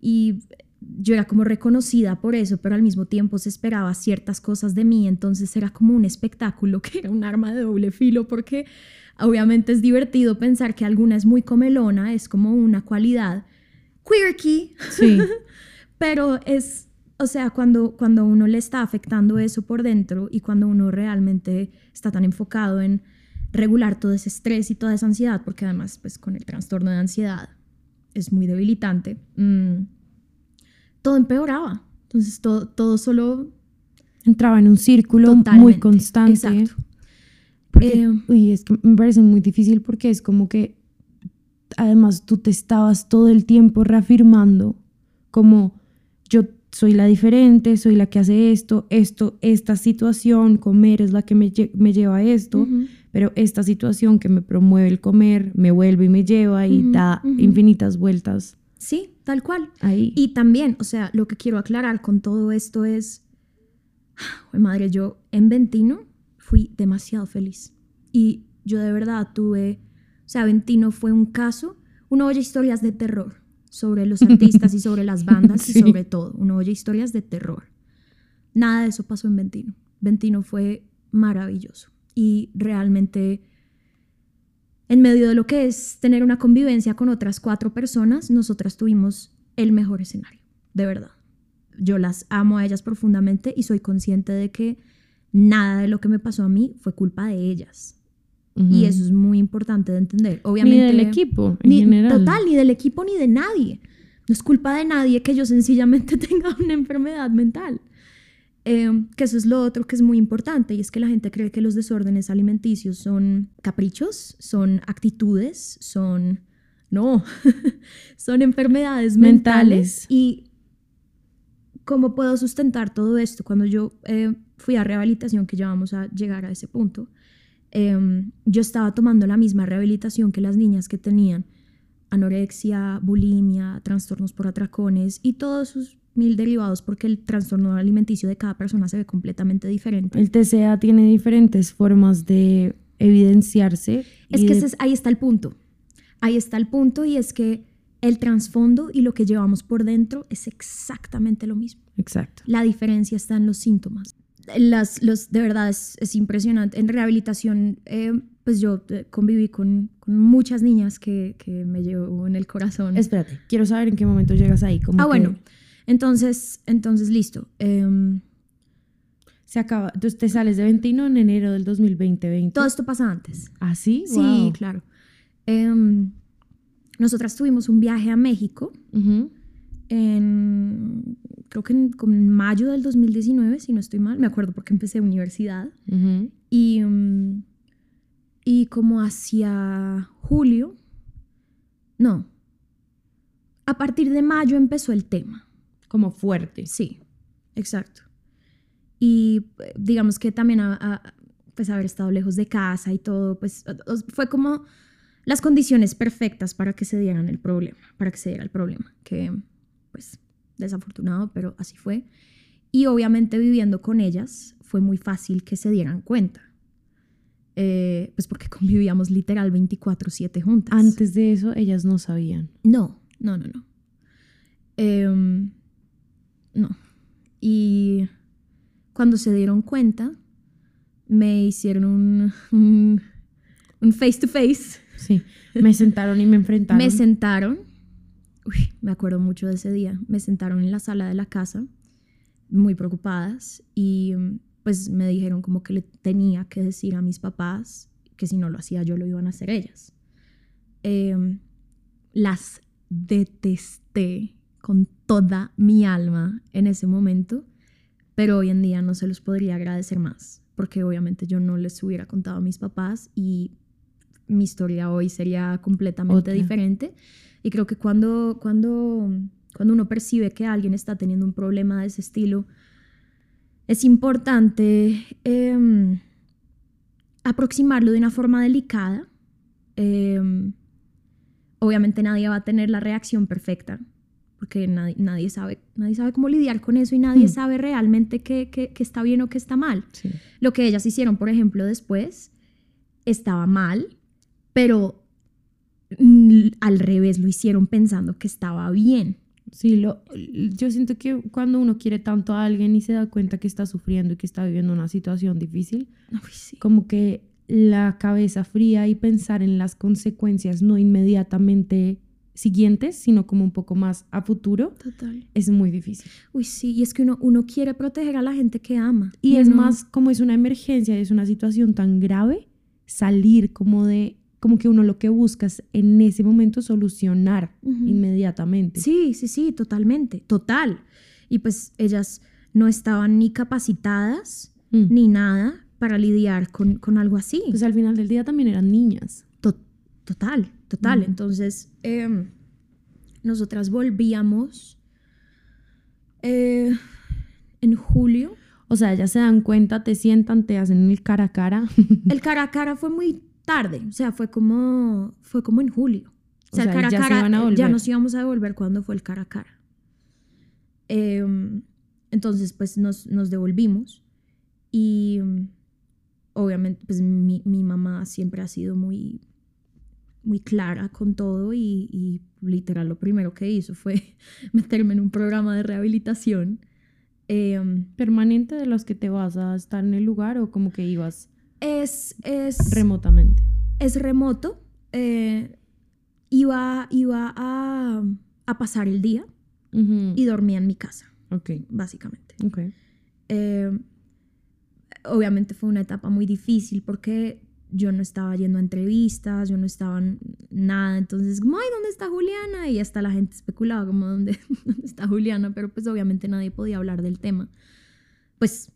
y yo era como reconocida por eso, pero al mismo tiempo se esperaba ciertas cosas de mí, entonces era como un espectáculo que era un arma de doble filo porque obviamente es divertido pensar que alguna es muy comelona, es como una cualidad quirky, sí. pero es, o sea, cuando, cuando uno le está afectando eso por dentro y cuando uno realmente está tan enfocado en regular todo ese estrés y toda esa ansiedad, porque además pues con el trastorno de ansiedad es muy debilitante, mm, todo empeoraba. Entonces todo, todo solo... Entraba en un círculo muy constante. Exacto. Eh, uy, es que me parece muy difícil porque es como que además tú te estabas todo el tiempo reafirmando como yo soy la diferente, soy la que hace esto, esto, esta situación, comer es la que me, me lleva a esto, pero esta situación que me promueve el comer me vuelve y me lleva y da infinitas vueltas. Sí, tal cual. Ahí. Y también, o sea, lo que quiero aclarar con todo esto es, madre, yo en Ventino fui demasiado feliz. Y yo de verdad tuve, o sea, Ventino fue un caso, uno oye historias de terror sobre los artistas y sobre las bandas y sobre todo, uno oye historias de terror. Nada de eso pasó en Ventino. Ventino fue maravilloso y realmente en medio de lo que es tener una convivencia con otras cuatro personas, nosotras tuvimos el mejor escenario, de verdad. Yo las amo a ellas profundamente y soy consciente de que nada de lo que me pasó a mí fue culpa de ellas. Y eso es muy importante de entender. Obviamente, ni del equipo, en ni, general. Total, ni del equipo ni de nadie. No es culpa de nadie que yo sencillamente tenga una enfermedad mental. Em, que eso es lo otro que es muy importante y es que la gente cree que los desórdenes alimenticios son caprichos, son actitudes, son... No, son enfermedades mentales. Y cómo puedo sustentar todo esto cuando yo eh, fui a rehabilitación, que ya vamos a llegar a ese punto, em, yo estaba tomando la misma rehabilitación que las niñas que tenían anorexia, bulimia, trastornos por atracones y todos sus mil derivados porque el trastorno alimenticio de cada persona se ve completamente diferente. El TCA tiene diferentes formas de evidenciarse. Es que ahí está el punto. Ahí está el punto y es que el trasfondo y lo que llevamos por dentro es exactamente lo mismo. Exacto. La diferencia está en los síntomas. Las, los, de verdad es, impresionante. En rehabilitación, eh, pues yo eh, conviví con, con muchas niñas que, que, me llevo en el corazón. Espérate, quiero saber en qué momento llegas ahí. ah, bueno. Entonces, entonces listo. Em, se acaba. Entonces te sales de 21 en enero del 2020. Todo esto pasa antes. ¿Ah, sí? Sí, claro. Em, nosotras tuvimos un viaje a México en, creo que en, mayo del 2019, si no estoy mal, me acuerdo porque empecé universidad. y, mm, y como hacia julio, no, a partir de mayo empezó el tema. Como fuerte. Sí, exacto. Y digamos que también a, pues haber estado lejos de casa y todo, pues fue como las condiciones perfectas para que se dieran el problema, para que se diera el problema, que pues desafortunado, pero así fue. Y obviamente viviendo con ellas fue muy fácil que se dieran cuenta. Eh, pues porque convivíamos literal 24/7 juntas. Antes de eso, ellas no sabían. No, no, no, no. Em, no. Y cuando se dieron cuenta, me hicieron un, un face to face Sí, me sentaron y me enfrentaron. me sentaron, uy, me acuerdo mucho de ese día, me sentaron en la sala de la casa, muy preocupadas, y pues me dijeron como que le tenía que decir a mis papás que si no lo hacía yo lo iban a hacer ellas. Em, las detesté con toda mi alma en ese momento, pero hoy en día no se los podría agradecer más, porque obviamente yo no les hubiera contado a mis papás y mi historia hoy sería completamente diferente. Y creo que cuando, cuando, cuando uno percibe que alguien está teniendo un problema de ese estilo, es importante em, aproximarlo de una forma delicada. Em, obviamente nadie va a tener la reacción perfecta, porque nadie, nadie, sabe, nadie sabe cómo lidiar con eso y nadie hmm. sabe realmente qué, qué, está bien o qué está mal. Lo que ellas hicieron, por ejemplo, después, estaba mal, pero mm, al revés lo hicieron pensando que estaba bien. Sí, lo, yo siento que cuando uno quiere tanto a alguien y se da cuenta que está sufriendo y que está viviendo una situación difícil, como que la cabeza fría y pensar en las consecuencias no inmediatamente siguientes, sino como un poco más a futuro, Total. es muy difícil. Uy, sí, y es que uno, uno quiere proteger a la gente que ama. Y, es más, como es una emergencia, es una situación tan grave, salir como de como que uno lo que busca es en ese momento solucionar inmediatamente. Sí, sí, sí, totalmente, total. Y pues ellas no estaban ni capacitadas mm. ni nada para lidiar con, con, algo así. Pues al final del día también eran niñas. total, total. Entonces, em, nosotras volvíamos eh, en julio. O sea, ya se dan cuenta, te sientan, te hacen el cara a cara. el cara a cara fue muy tarde, o sea, fue como, fue como en julio. O sea, el cara ya, cara, ya nos íbamos a devolver cuando fue el cara a cara. Em, entonces, pues nos, nos devolvimos y obviamente, pues mi, mi, mamá siempre ha sido muy, muy clara con todo y, y, literal lo primero que hizo fue meterme en un programa de rehabilitación. Em, ¿Permanente de los que te vas a estar en el lugar o como que ibas? Es, es... Remotamente. Es remoto. Eh, iba iba a, a, pasar el día y dormía en mi casa. Ok. Básicamente. Ok. Eh, obviamente fue una etapa muy difícil porque yo no estaba yendo a entrevistas, yo no estaba nada, entonces como, ay, ¿dónde está Juliana? Y hasta la gente especulaba como, ¿dónde, ¿dónde está Juliana? Pero pues obviamente nadie podía hablar del tema. Pues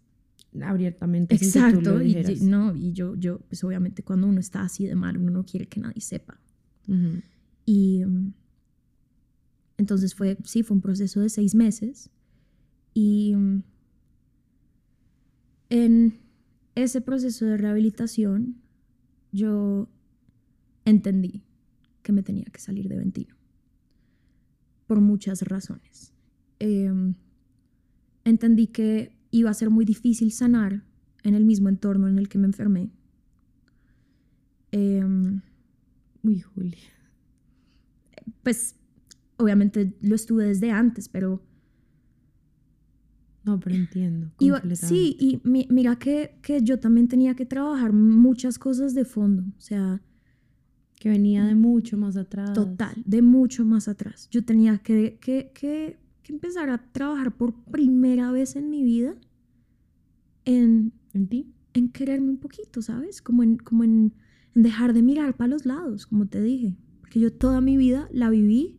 abiertamente. Exacto, y, no, y yo, yo, pues obviamente cuando uno está así de mal, uno no quiere que nadie sepa. Y entonces fue, sí, fue un proceso de seis meses. Y en ese proceso de rehabilitación, yo entendí que me tenía que salir de Ventino. Por muchas razones. Em, entendí que iba a ser muy difícil sanar en el mismo entorno en el que me enfermé. Eh, Uy, Julia. Pues obviamente lo estuve desde antes, pero No, pero entiendo. sí, y mira que, que, yo también tenía que trabajar muchas cosas de fondo. O sea. Que venía de mucho más atrás. Total, de mucho más atrás. Yo tenía que, que, que, que empezar a trabajar por primera vez en mi vida en. ¿En ti? En quererme un poquito, ¿sabes? Como en, como en, en dejar de mirar para los lados, como te dije. Porque yo toda mi vida la viví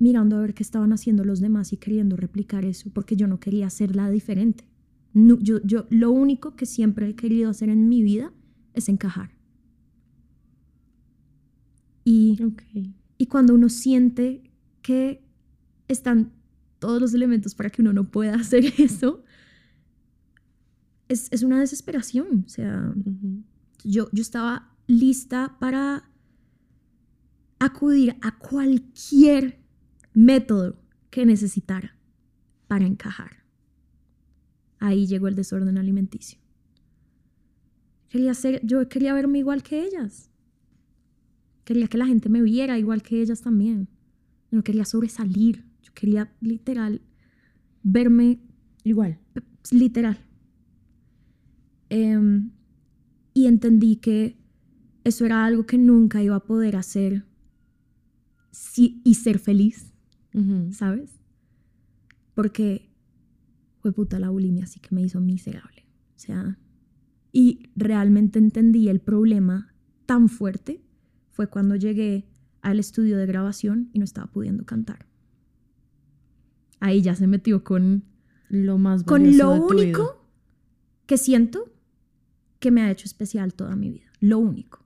mirando a ver qué estaban haciendo los demás y queriendo replicar eso, porque yo no quería hacerla diferente. yo, yo, lo único que siempre he querido hacer en mi vida es encajar. Y, y cuando uno siente que están todos los elementos para que uno no pueda hacer eso, es, es una desesperación. O sea, yo, yo estaba lista para acudir a cualquier método que necesitara para encajar. Ahí llegó el desorden alimenticio. Quería ser, yo quería verme igual que ellas. Quería que la gente me viera igual que ellas también. No quería sobresalir. Yo quería literal verme igual. Literal. Em, y entendí que eso era algo que nunca iba a poder hacer y ser feliz ¿sabes? Porque fue puta la bulimia, así que me hizo miserable. O sea, y realmente entendí el problema tan fuerte fue cuando llegué al estudio de grabación y no estaba pudiendo cantar. Ahí ya se metió con lo más con lo único que siento que me ha hecho especial toda mi vida. Lo único.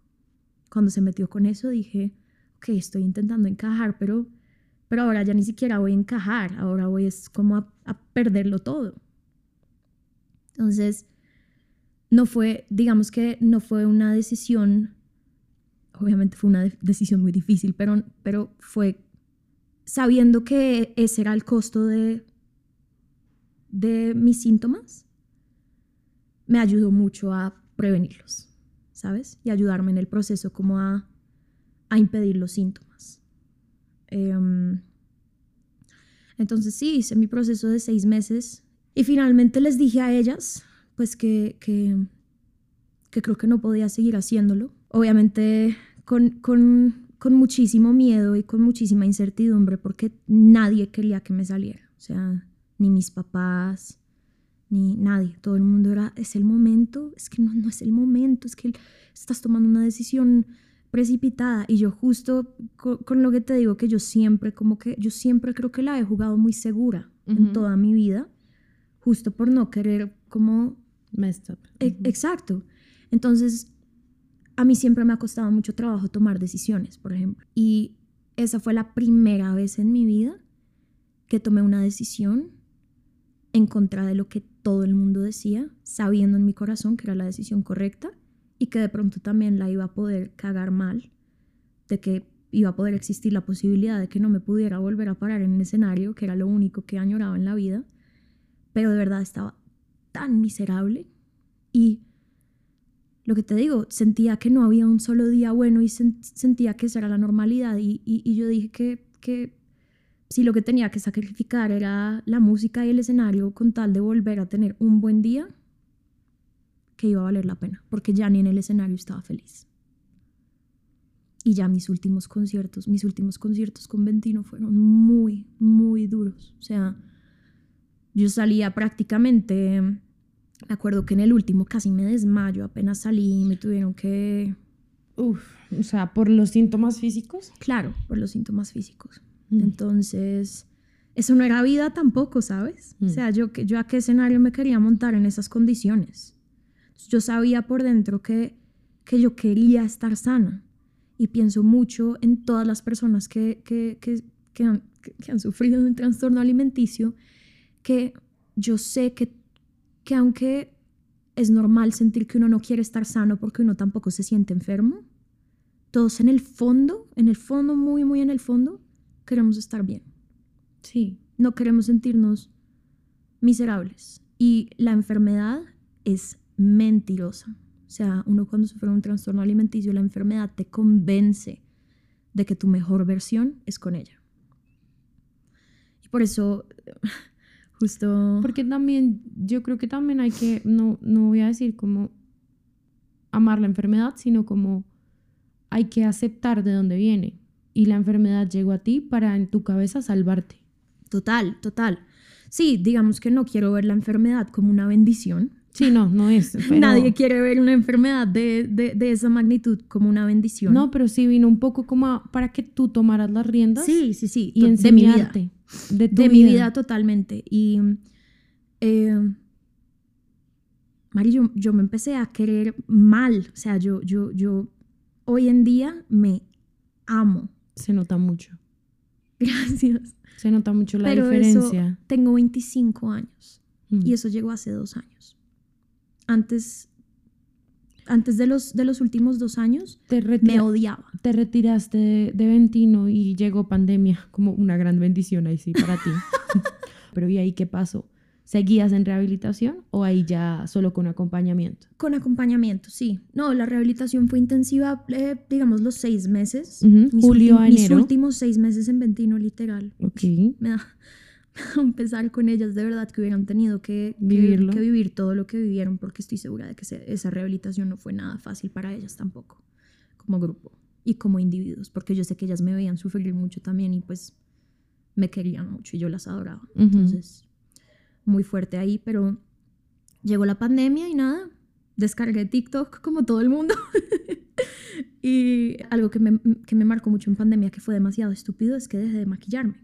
Cuando se metió con eso dije, ok, estoy intentando encajar, pero pero ahora ya ni siquiera voy a encajar, ahora voy es como a, perderlo todo. Entonces, no fue, digamos que no fue una decisión, obviamente fue una decisión muy difícil, pero, pero fue sabiendo que ese era el costo de, de mis síntomas, me ayudó mucho a prevenirlos, ¿sabes? Y ayudarme en el proceso como a, a impedir los síntomas. Em, entonces sí, hice mi proceso de seis meses y finalmente les dije a ellas, pues que, que, creo que no podía seguir haciéndolo. Obviamente con, con muchísimo miedo y con muchísima incertidumbre porque nadie quería que me saliera. O sea, ni mis papás, ni nadie. Todo el mundo era, es el momento, es que no, no es el momento, es que estás tomando una decisión precipitada y yo justo con, lo que te digo que yo siempre como que yo siempre creo que la he jugado muy segura en toda mi vida justo por no querer como messed up. E, exacto. Entonces a mí siempre me ha costado mucho trabajo tomar decisiones, por ejemplo, y esa fue la primera vez en mi vida que tomé una decisión en contra de lo que todo el mundo decía, sabiendo en mi corazón que era la decisión correcta y que de pronto también la iba a poder cagar mal, de que iba a poder existir la posibilidad de que no me pudiera volver a parar en un escenario, que era lo único que añoraba en la vida, pero de verdad estaba tan miserable y lo que te digo, sentía que no había un solo día bueno y sentía que esa era la normalidad y, y, yo dije que, que si lo que tenía que sacrificar era la música y el escenario con tal de volver a tener un buen día, que iba a valer la pena, porque ya ni en el escenario estaba feliz. Y ya mis últimos conciertos, mis últimos conciertos con Ventino fueron muy, muy duros. O sea, yo salía prácticamente, me acuerdo que en el último casi me desmayo, apenas salí y me tuvieron que... Uf, o sea, por los síntomas físicos. Claro, por los síntomas físicos. Mm. Entonces, eso no era vida tampoco, ¿sabes? O mm. sea, yo, yo a qué escenario me quería montar en esas condiciones. Yo sabía por dentro que, que yo quería estar sana y pienso mucho en todas las personas que, que, que, que han, han, sufrido de un trastorno alimenticio, que yo sé que, que aunque es normal sentir que uno no quiere estar sano porque uno tampoco se siente enfermo, todos en el fondo, en el fondo, muy, muy en el fondo, queremos estar bien. Sí. No queremos sentirnos miserables. Y la enfermedad es mentirosa. O sea, uno cuando sufre un trastorno alimenticio, la enfermedad te convence de que tu mejor versión es con ella. Y por eso, Justo. Porque también, yo creo que también hay que, no, no voy a decir como amar la enfermedad, sino como hay que aceptar de dónde viene. Y la enfermedad llegó a ti para en tu cabeza salvarte. Total, total. Sí, digamos que no quiero ver la enfermedad como una bendición. Sí, no, no es. pero- Nadie quiere ver una enfermedad de, de- de esa magnitud como una bendición. No, pero sí vino un poco como a- para que tú tomaras las riendas sí, sí, sí. y to- de mi vida. De, tu de mi vida totalmente. Y, eh, Mari, yo, yo me empecé a querer mal. O sea, yo, yo, yo hoy en día me amo. Se nota mucho. Gracias. Se nota mucho la Pero diferencia. eso, tengo 25 años Mm. y eso llegó hace dos años. Antes, antes de, los, de los últimos dos años, te, me retira- odiaba. te retiraste de, de Ventino y llegó pandemia, como una gran bendición ahí sí para ti. Pero ¿y ahí qué pasó? ¿Seguías en rehabilitación o ahí ya solo con acompañamiento? Con acompañamiento, sí. No, la rehabilitación fue intensiva, eh, digamos, los seis meses. Ujú, Mis julio a Mis enero. últimos seis meses en Ventino, literal. Ok. Me da, pesar con ellas, de verdad, que hubieran tenido que, que- vivir todo lo que vivieron, porque estoy segura de que se- esa rehabilitación no fue nada fácil para ellas tampoco, como grupo y como individuos, porque yo sé que ellas me veían sufrir mucho también y pues me querían mucho y yo las adoraba. Ujú. Entonces, muy fuerte ahí, pero llegó la pandemia y nada, descargué TikTok como todo el mundo. y algo que me, que me marcó mucho en pandemia, que fue demasiado estúpido, es que dejé de maquillarme.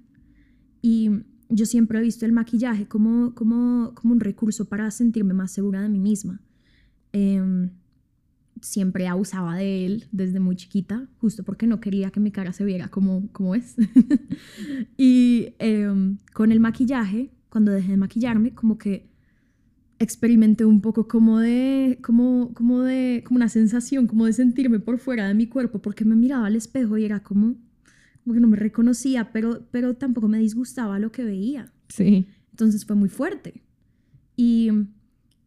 Y yo siempre he visto el maquillaje como, como, como un recurso para sentirme más segura de mí misma. Em, siempre abusaba de él desde muy chiquita, justo porque no quería que mi cara se viera como, como es. y em, con el maquillaje, cuando dejé de maquillarme, como que experimenté un poco como de, como, como de, como una sensación, como de sentirme por fuera de mi cuerpo, porque me miraba al espejo y era como, como que no me reconocía, pero, pero tampoco me disgustaba lo que veía. Sí. Entonces fue muy fuerte. Y,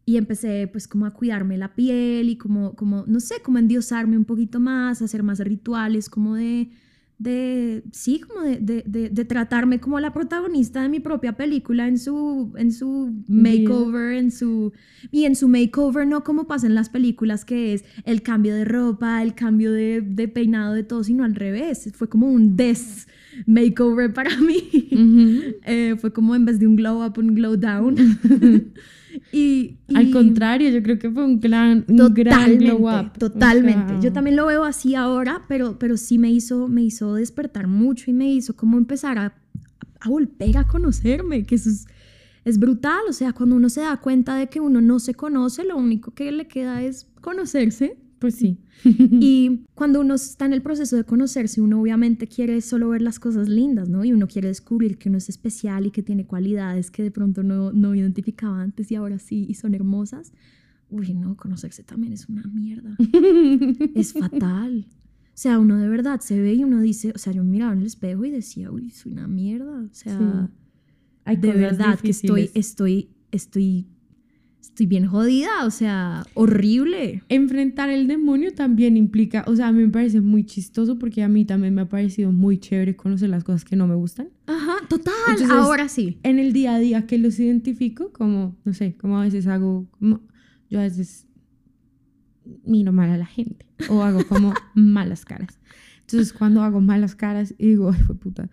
y empecé pues como a cuidarme la piel y como, como, no sé, como endiosarme un poquito más, hacer más rituales, como de, de sí, como de, de, de, de tratarme como la protagonista de mi propia película en su, en su makeover, en su, y en su makeover no como pasa en las películas, que es el cambio de ropa, el cambio de, peinado, de todo, sino al revés. Fue como un des makeover para mí. Ujú. Eh, fue como en vez de un glow up, un glow down. y, y- Al contrario, yo creo que fue un gran, un gran totalmente, glow up. O totalmente. sea, Yo también lo veo así ahora, pero, pero sí me hizo, me hizo despertar mucho y me hizo como empezar a, a volver a conocerme, que eso es, es brutal. O sea, cuando uno se da cuenta de que uno no se conoce, lo único que le queda es conocerse. Pues sí. Y cuando uno está en el proceso de conocerse, uno obviamente quiere solo ver las cosas lindas, ¿no? Y uno quiere descubrir que uno es especial y que tiene cualidades que de pronto no, no identificaba antes y ahora sí y son hermosas. Uy, no, conocerse también es una mierda. es fatal. O sea, uno de verdad se ve y uno dice, o sea, yo miraba en el espejo y decía, uy, soy una mierda. O sea, Sí. Hay de verdad que estoy, difíciles. estoy, estoy, estoy bien jodida. O sea, horrible. Enfrentar el demonio también implica, o sea, a mí me parece muy chistoso porque a mí también me ha parecido muy chévere conocer las cosas que no me gustan. Ajá, total. Entonces, ahora sí. En el día a día que los identifico, como, no sé, como a veces hago, como, yo a veces miro mal a la gente o hago como malas caras. Entonces cuando hago malas caras y digo, ay, fue puta,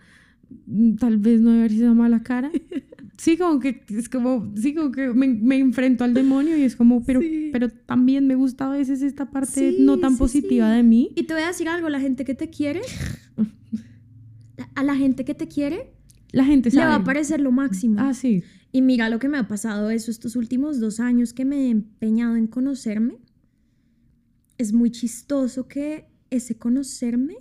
tal vez no haber sido mala cara. Sí, como que es como, sí, como que me, me enfrento al demonio y es como, pero, Sí. pero también me gusta a veces esta parte Sí, no tan sí, positiva de mí. Y te voy a decir algo, la gente que te quiere, a la gente que te quiere, La gente le va a sabe. parecer lo máximo. Ah, sí. Y mira lo que me ha pasado eso estos últimos dos años que me he empeñado en conocerme. Es muy chistoso que ese conocerme,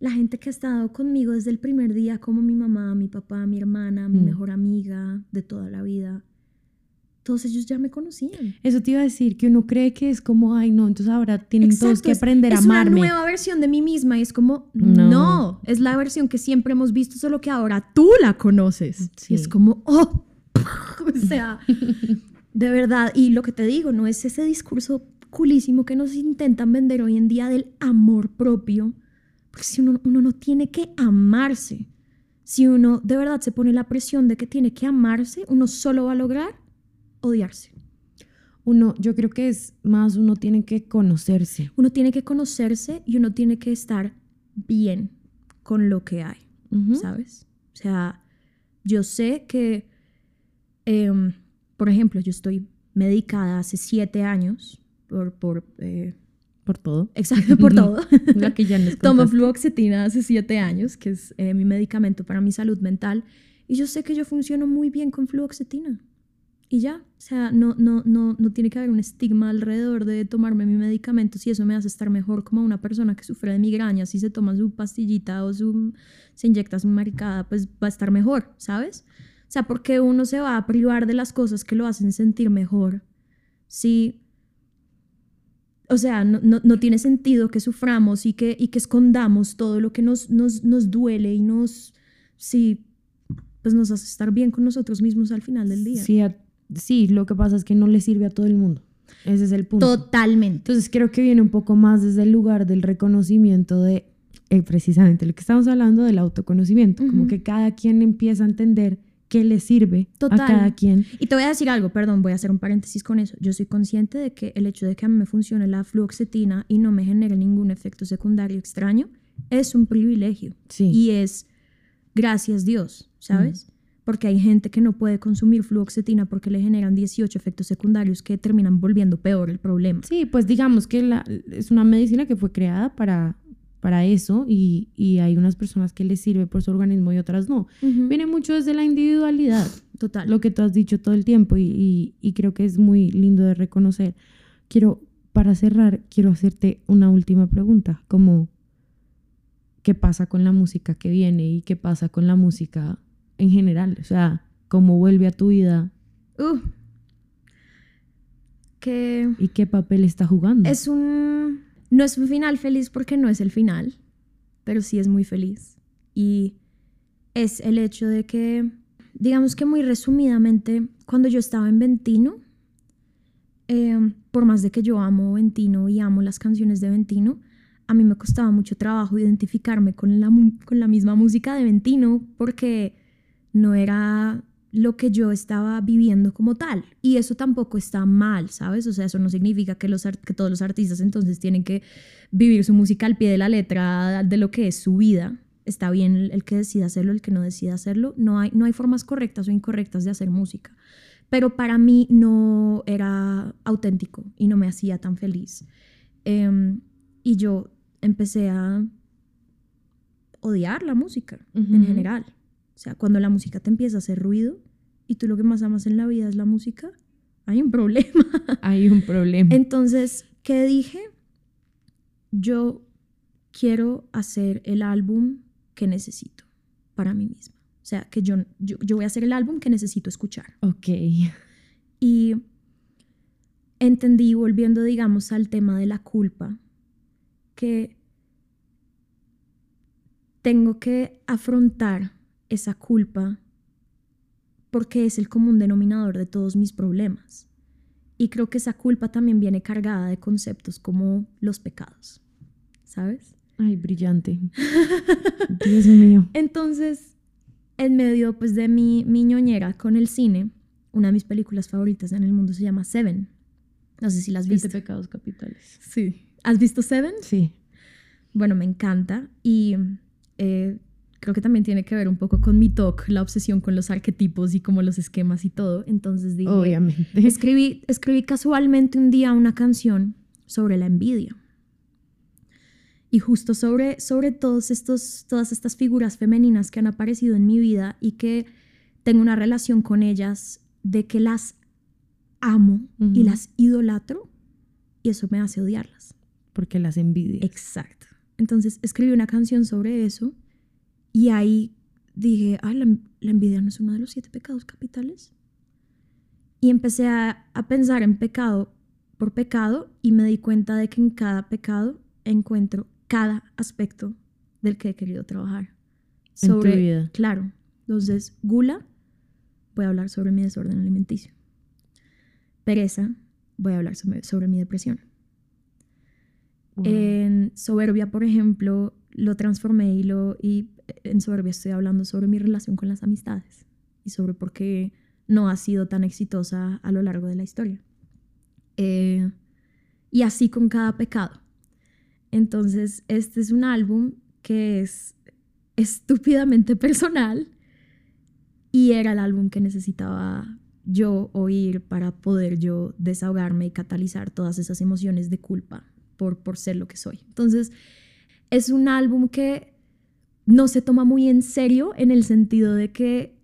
la gente que ha estado conmigo desde el primer día, como mi mamá, mi papá, mi hermana, mi Mm. mejor amiga de toda la vida, todos ellos ya me conocían. Eso te iba a decir, que uno cree que es como, ay, no, entonces ahora tienen todos que es- aprender a es una amarme. nueva versión de mí misma y es como, No. no. es la versión que siempre hemos visto, solo que ahora tú la conoces. Sí. Y es como, oh, o sea, de verdad. Y lo que te digo, no es ese discurso culísimo que nos intentan vender hoy en día del amor propio, porque si uno, uno no tiene que amarse. si uno de verdad se pone la presión de que tiene que amarse, uno solo va a lograr odiarse. Uno, yo creo que es más, uno tiene que conocerse. Uno tiene que conocerse y uno tiene que estar bien con lo que hay. ¿sabes? O sea, yo sé que, em, por ejemplo, yo estoy medicada hace siete años por, por eh, Por todo. exacto, por todo. La que ya nos Tomo fluoxetina hace siete años, que es eh, mi medicamento para mi salud mental, y yo sé que yo funciono muy bien con fluoxetina. Y ya, o sea, no, no, no, no tiene que haber un estigma alrededor de tomarme mi medicamento si eso me hace estar mejor como una persona que sufre de migrañas, si se toma su pastillita o su, se inyecta su maricada, pues va a estar mejor, ¿sabes? O sea, porque uno se va a privar de las cosas que lo hacen sentir mejor. Si o sea, no, no- no tiene sentido que suframos y que, y que escondamos todo lo que nos, nos, nos duele y nos, sí, pues nos hace estar bien con nosotros mismos al final del día. Sí, a- sí, lo que pasa es que no le sirve a todo el mundo. Ese es el punto. Totalmente. Entonces creo que viene un poco más desde el lugar del reconocimiento de eh, precisamente lo que estamos hablando del autoconocimiento, como que cada quien empieza a entender qué le sirve Total. a cada quien. Y te voy a decir algo, perdón, voy a hacer un paréntesis con eso. Yo soy consciente de que el hecho de que a mí me funcione la fluoxetina y no me genere ningún efecto secundario extraño es un privilegio. Sí. Y es gracias Dios, ¿sabes? Porque hay gente que no puede consumir fluoxetina porque le generan 18 efectos secundarios que terminan volviendo peor el problema. Sí, pues digamos que la- es una medicina que fue creada para, para eso y, y hay unas personas que les sirve por su organismo y otras no. Viene mucho desde la individualidad, Total. lo que tú has dicho todo el tiempo y, y- y creo que es muy lindo de reconocer. Quiero, para cerrar, quiero hacerte una última pregunta, como ¿qué pasa con la música que viene y qué pasa con la música en general? O sea, ¿cómo vuelve a tu vida Uh. que y qué papel está jugando? es un... No es un final feliz porque no es el final, pero sí es muy feliz. Y es el hecho de que, digamos que muy resumidamente, cuando yo estaba en Ventino, eh, por más de que yo amo Ventino y amo las canciones de Ventino, a mí me costaba mucho trabajo identificarme con la, con la misma música de Ventino porque no era lo que yo estaba viviendo como tal. Y eso tampoco está mal, ¿sabes? O sea, eso no significa que, los que todos los artistas entonces tienen que vivir su música al pie de la letra de lo que es su vida. Está bien el, el que decida hacerlo, el que no decida hacerlo. No hay, no hay formas correctas o incorrectas de hacer música. Pero para mí no era auténtico y no me hacía tan feliz. Em, y yo empecé a odiar la música en general. O sea, cuando la música te empieza a hacer ruido y tú lo que más amas en la vida es la música, hay un problema. Hay un problema. Entonces, ¿qué dije? Yo quiero hacer el álbum que necesito para mí misma. O sea, que yo, yo, yo voy a hacer el álbum que necesito escuchar. Ok. Y entendí, volviendo, digamos, al tema de la culpa, que tengo que afrontar esa culpa porque es el común denominador de todos mis problemas. Y creo que esa culpa también viene cargada de conceptos como los pecados, ¿sabes? Ay, brillante. Dios mío. Entonces, en medio pues, de mi, mi ñoñera con el cine, una de mis películas favoritas en el mundo se llama Seven. No sé si la has visto. Siete pecados capitales. Sí. ¿Has visto Seven? Sí. Bueno, me encanta y eh, creo que también tiene que ver un poco con mi talk, la obsesión con los arquetipos y como los esquemas y todo. Entonces dije, Obviamente. escribí, escribí casualmente un día una canción sobre la envidia. Y justo sobre, sobre todos estos, todas estas figuras femeninas que han aparecido en mi vida y que tengo una relación con ellas de que las amo y Ujú. las idolatro y eso me hace odiarlas. Porque las envidia. Exacto. Entonces escribí una canción sobre eso y ahí dije, ah, la, la envidia no es uno de los siete pecados capitales. Y empecé a, a pensar en pecado por pecado y me di cuenta de que en cada pecado encuentro cada aspecto del que he querido trabajar. En tu vida. Claro. Entonces, gula, voy a hablar sobre mi desorden alimenticio. Pereza, voy a hablar sobre, sobre mi depresión. Wow. En soberbia, por ejemplo, lo transformé y, lo, y en Soberbia estoy hablando sobre mi relación con las amistades y sobre por qué no ha sido tan exitosa a lo largo de la historia. Eh, y así con cada pecado. Entonces, este es un álbum que es estúpidamente personal y era el álbum que necesitaba yo oír para poder yo desahogarme y catalizar todas esas emociones de culpa por, por ser lo que soy. Entonces, es un álbum que no se toma muy en serio en el sentido de que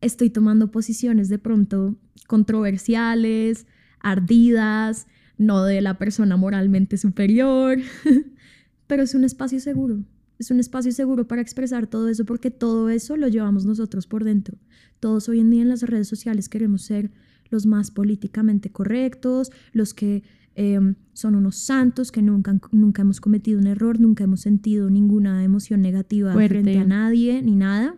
estoy tomando posiciones de pronto controversiales, ardidas, no de la persona moralmente superior, pero es un espacio seguro. Es un espacio seguro para expresar todo eso porque todo eso lo llevamos nosotros por dentro. Todos hoy en día en las redes sociales queremos ser los más políticamente correctos, los que em, son unos santos, que nunca, nunca hemos cometido un error, nunca hemos sentido ninguna emoción negativa frente a nadie ni nada.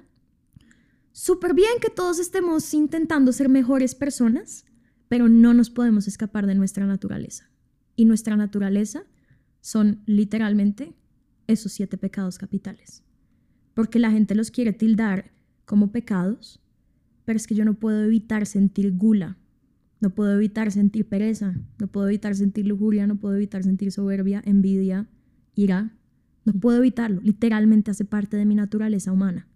Súper bien que todos estemos intentando ser mejores personas, pero no nos podemos escapar de nuestra naturaleza. Y nuestra naturaleza son literalmente esos siete pecados capitales. Porque la gente los quiere tildar como pecados, pero es que yo no puedo evitar sentir gula, no puedo evitar sentir pereza, no puedo evitar sentir lujuria, no puedo evitar sentir soberbia, envidia, ira. No puedo evitarlo, literalmente hace parte de mi naturaleza humana.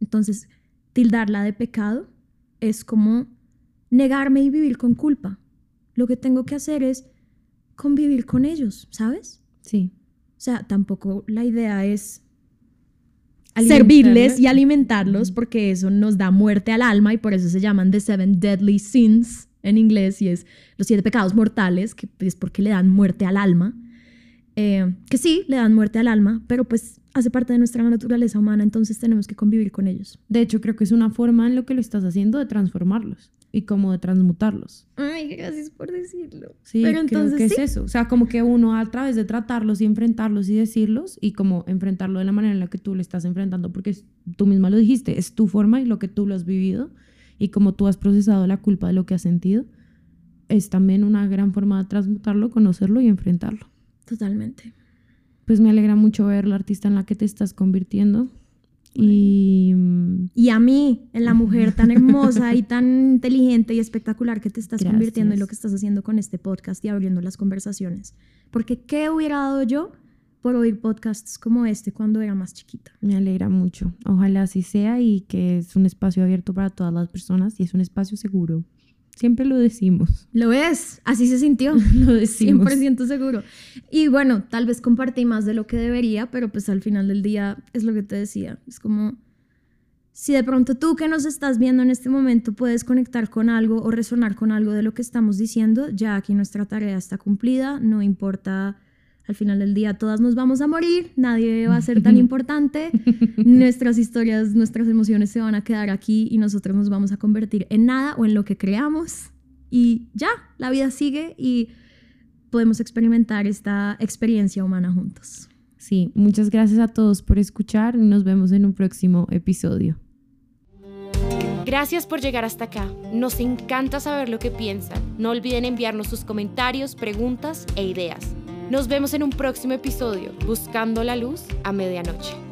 Entonces, tildarla de pecado es como negarme y vivir con culpa. Lo que tengo que hacer es convivir con ellos, ¿sabes? Sí. O sea, tampoco la idea es servirles y alimentarlos porque eso nos da muerte al alma y por eso se llaman The Seven Deadly Sins en inglés y es los siete pecados mortales, que es porque le dan muerte al alma. Eh, que sí, le dan muerte al alma, pero pues hace parte de nuestra naturaleza humana, entonces tenemos que convivir con ellos. De hecho, creo que es una forma en lo que lo estás haciendo de transformarlos y como de transmutarlos. Ay, gracias por decirlo. Sí, pero entonces creo que es eso. O sea, como que uno a través de tratarlos y enfrentarlos y decirlos y como enfrentarlo de la manera en la que tú le estás enfrentando, porque tú misma lo dijiste, es tu forma y lo que tú lo has vivido y como tú has procesado la culpa de lo que has sentido, es también una gran forma de transmutarlo, conocerlo y enfrentarlo. Totalmente. Pues me alegra mucho ver la artista en la que te estás convirtiendo. Y, y a mí, en la mujer tan hermosa y tan inteligente y espectacular que te estás convirtiendo y lo que estás haciendo con este podcast y abriendo las conversaciones. Porque ¿qué hubiera dado yo por oír podcasts como este cuando era más chiquita? Me alegra mucho. Ojalá así sea y que es un espacio abierto para todas las personas y es un espacio seguro. Siempre lo decimos. Lo es, así se sintió. lo decimos. 100% seguro. Y bueno, tal vez compartí más de lo que debería, pero pues al final del día es lo que te decía. Es como, si de pronto tú que nos estás viendo en este momento puedes conectar con algo o resonar con algo de lo que estamos diciendo, ya aquí nuestra tarea está cumplida, no importa al final del día todas nos vamos a morir, nadie va a ser tan importante, nuestras historias, nuestras emociones se van a quedar aquí y nosotros nos vamos a convertir en nada o en lo que creamos y ya, la vida sigue y podemos experimentar esta experiencia humana juntos. Sí, muchas gracias a todos por escuchar y nos vemos en un próximo episodio. Gracias por llegar hasta acá. Nos encanta saber lo que piensan. No olviden enviarnos sus comentarios, preguntas e ideas. Nos vemos en un próximo episodio, Buscando la Luz a Medianoche.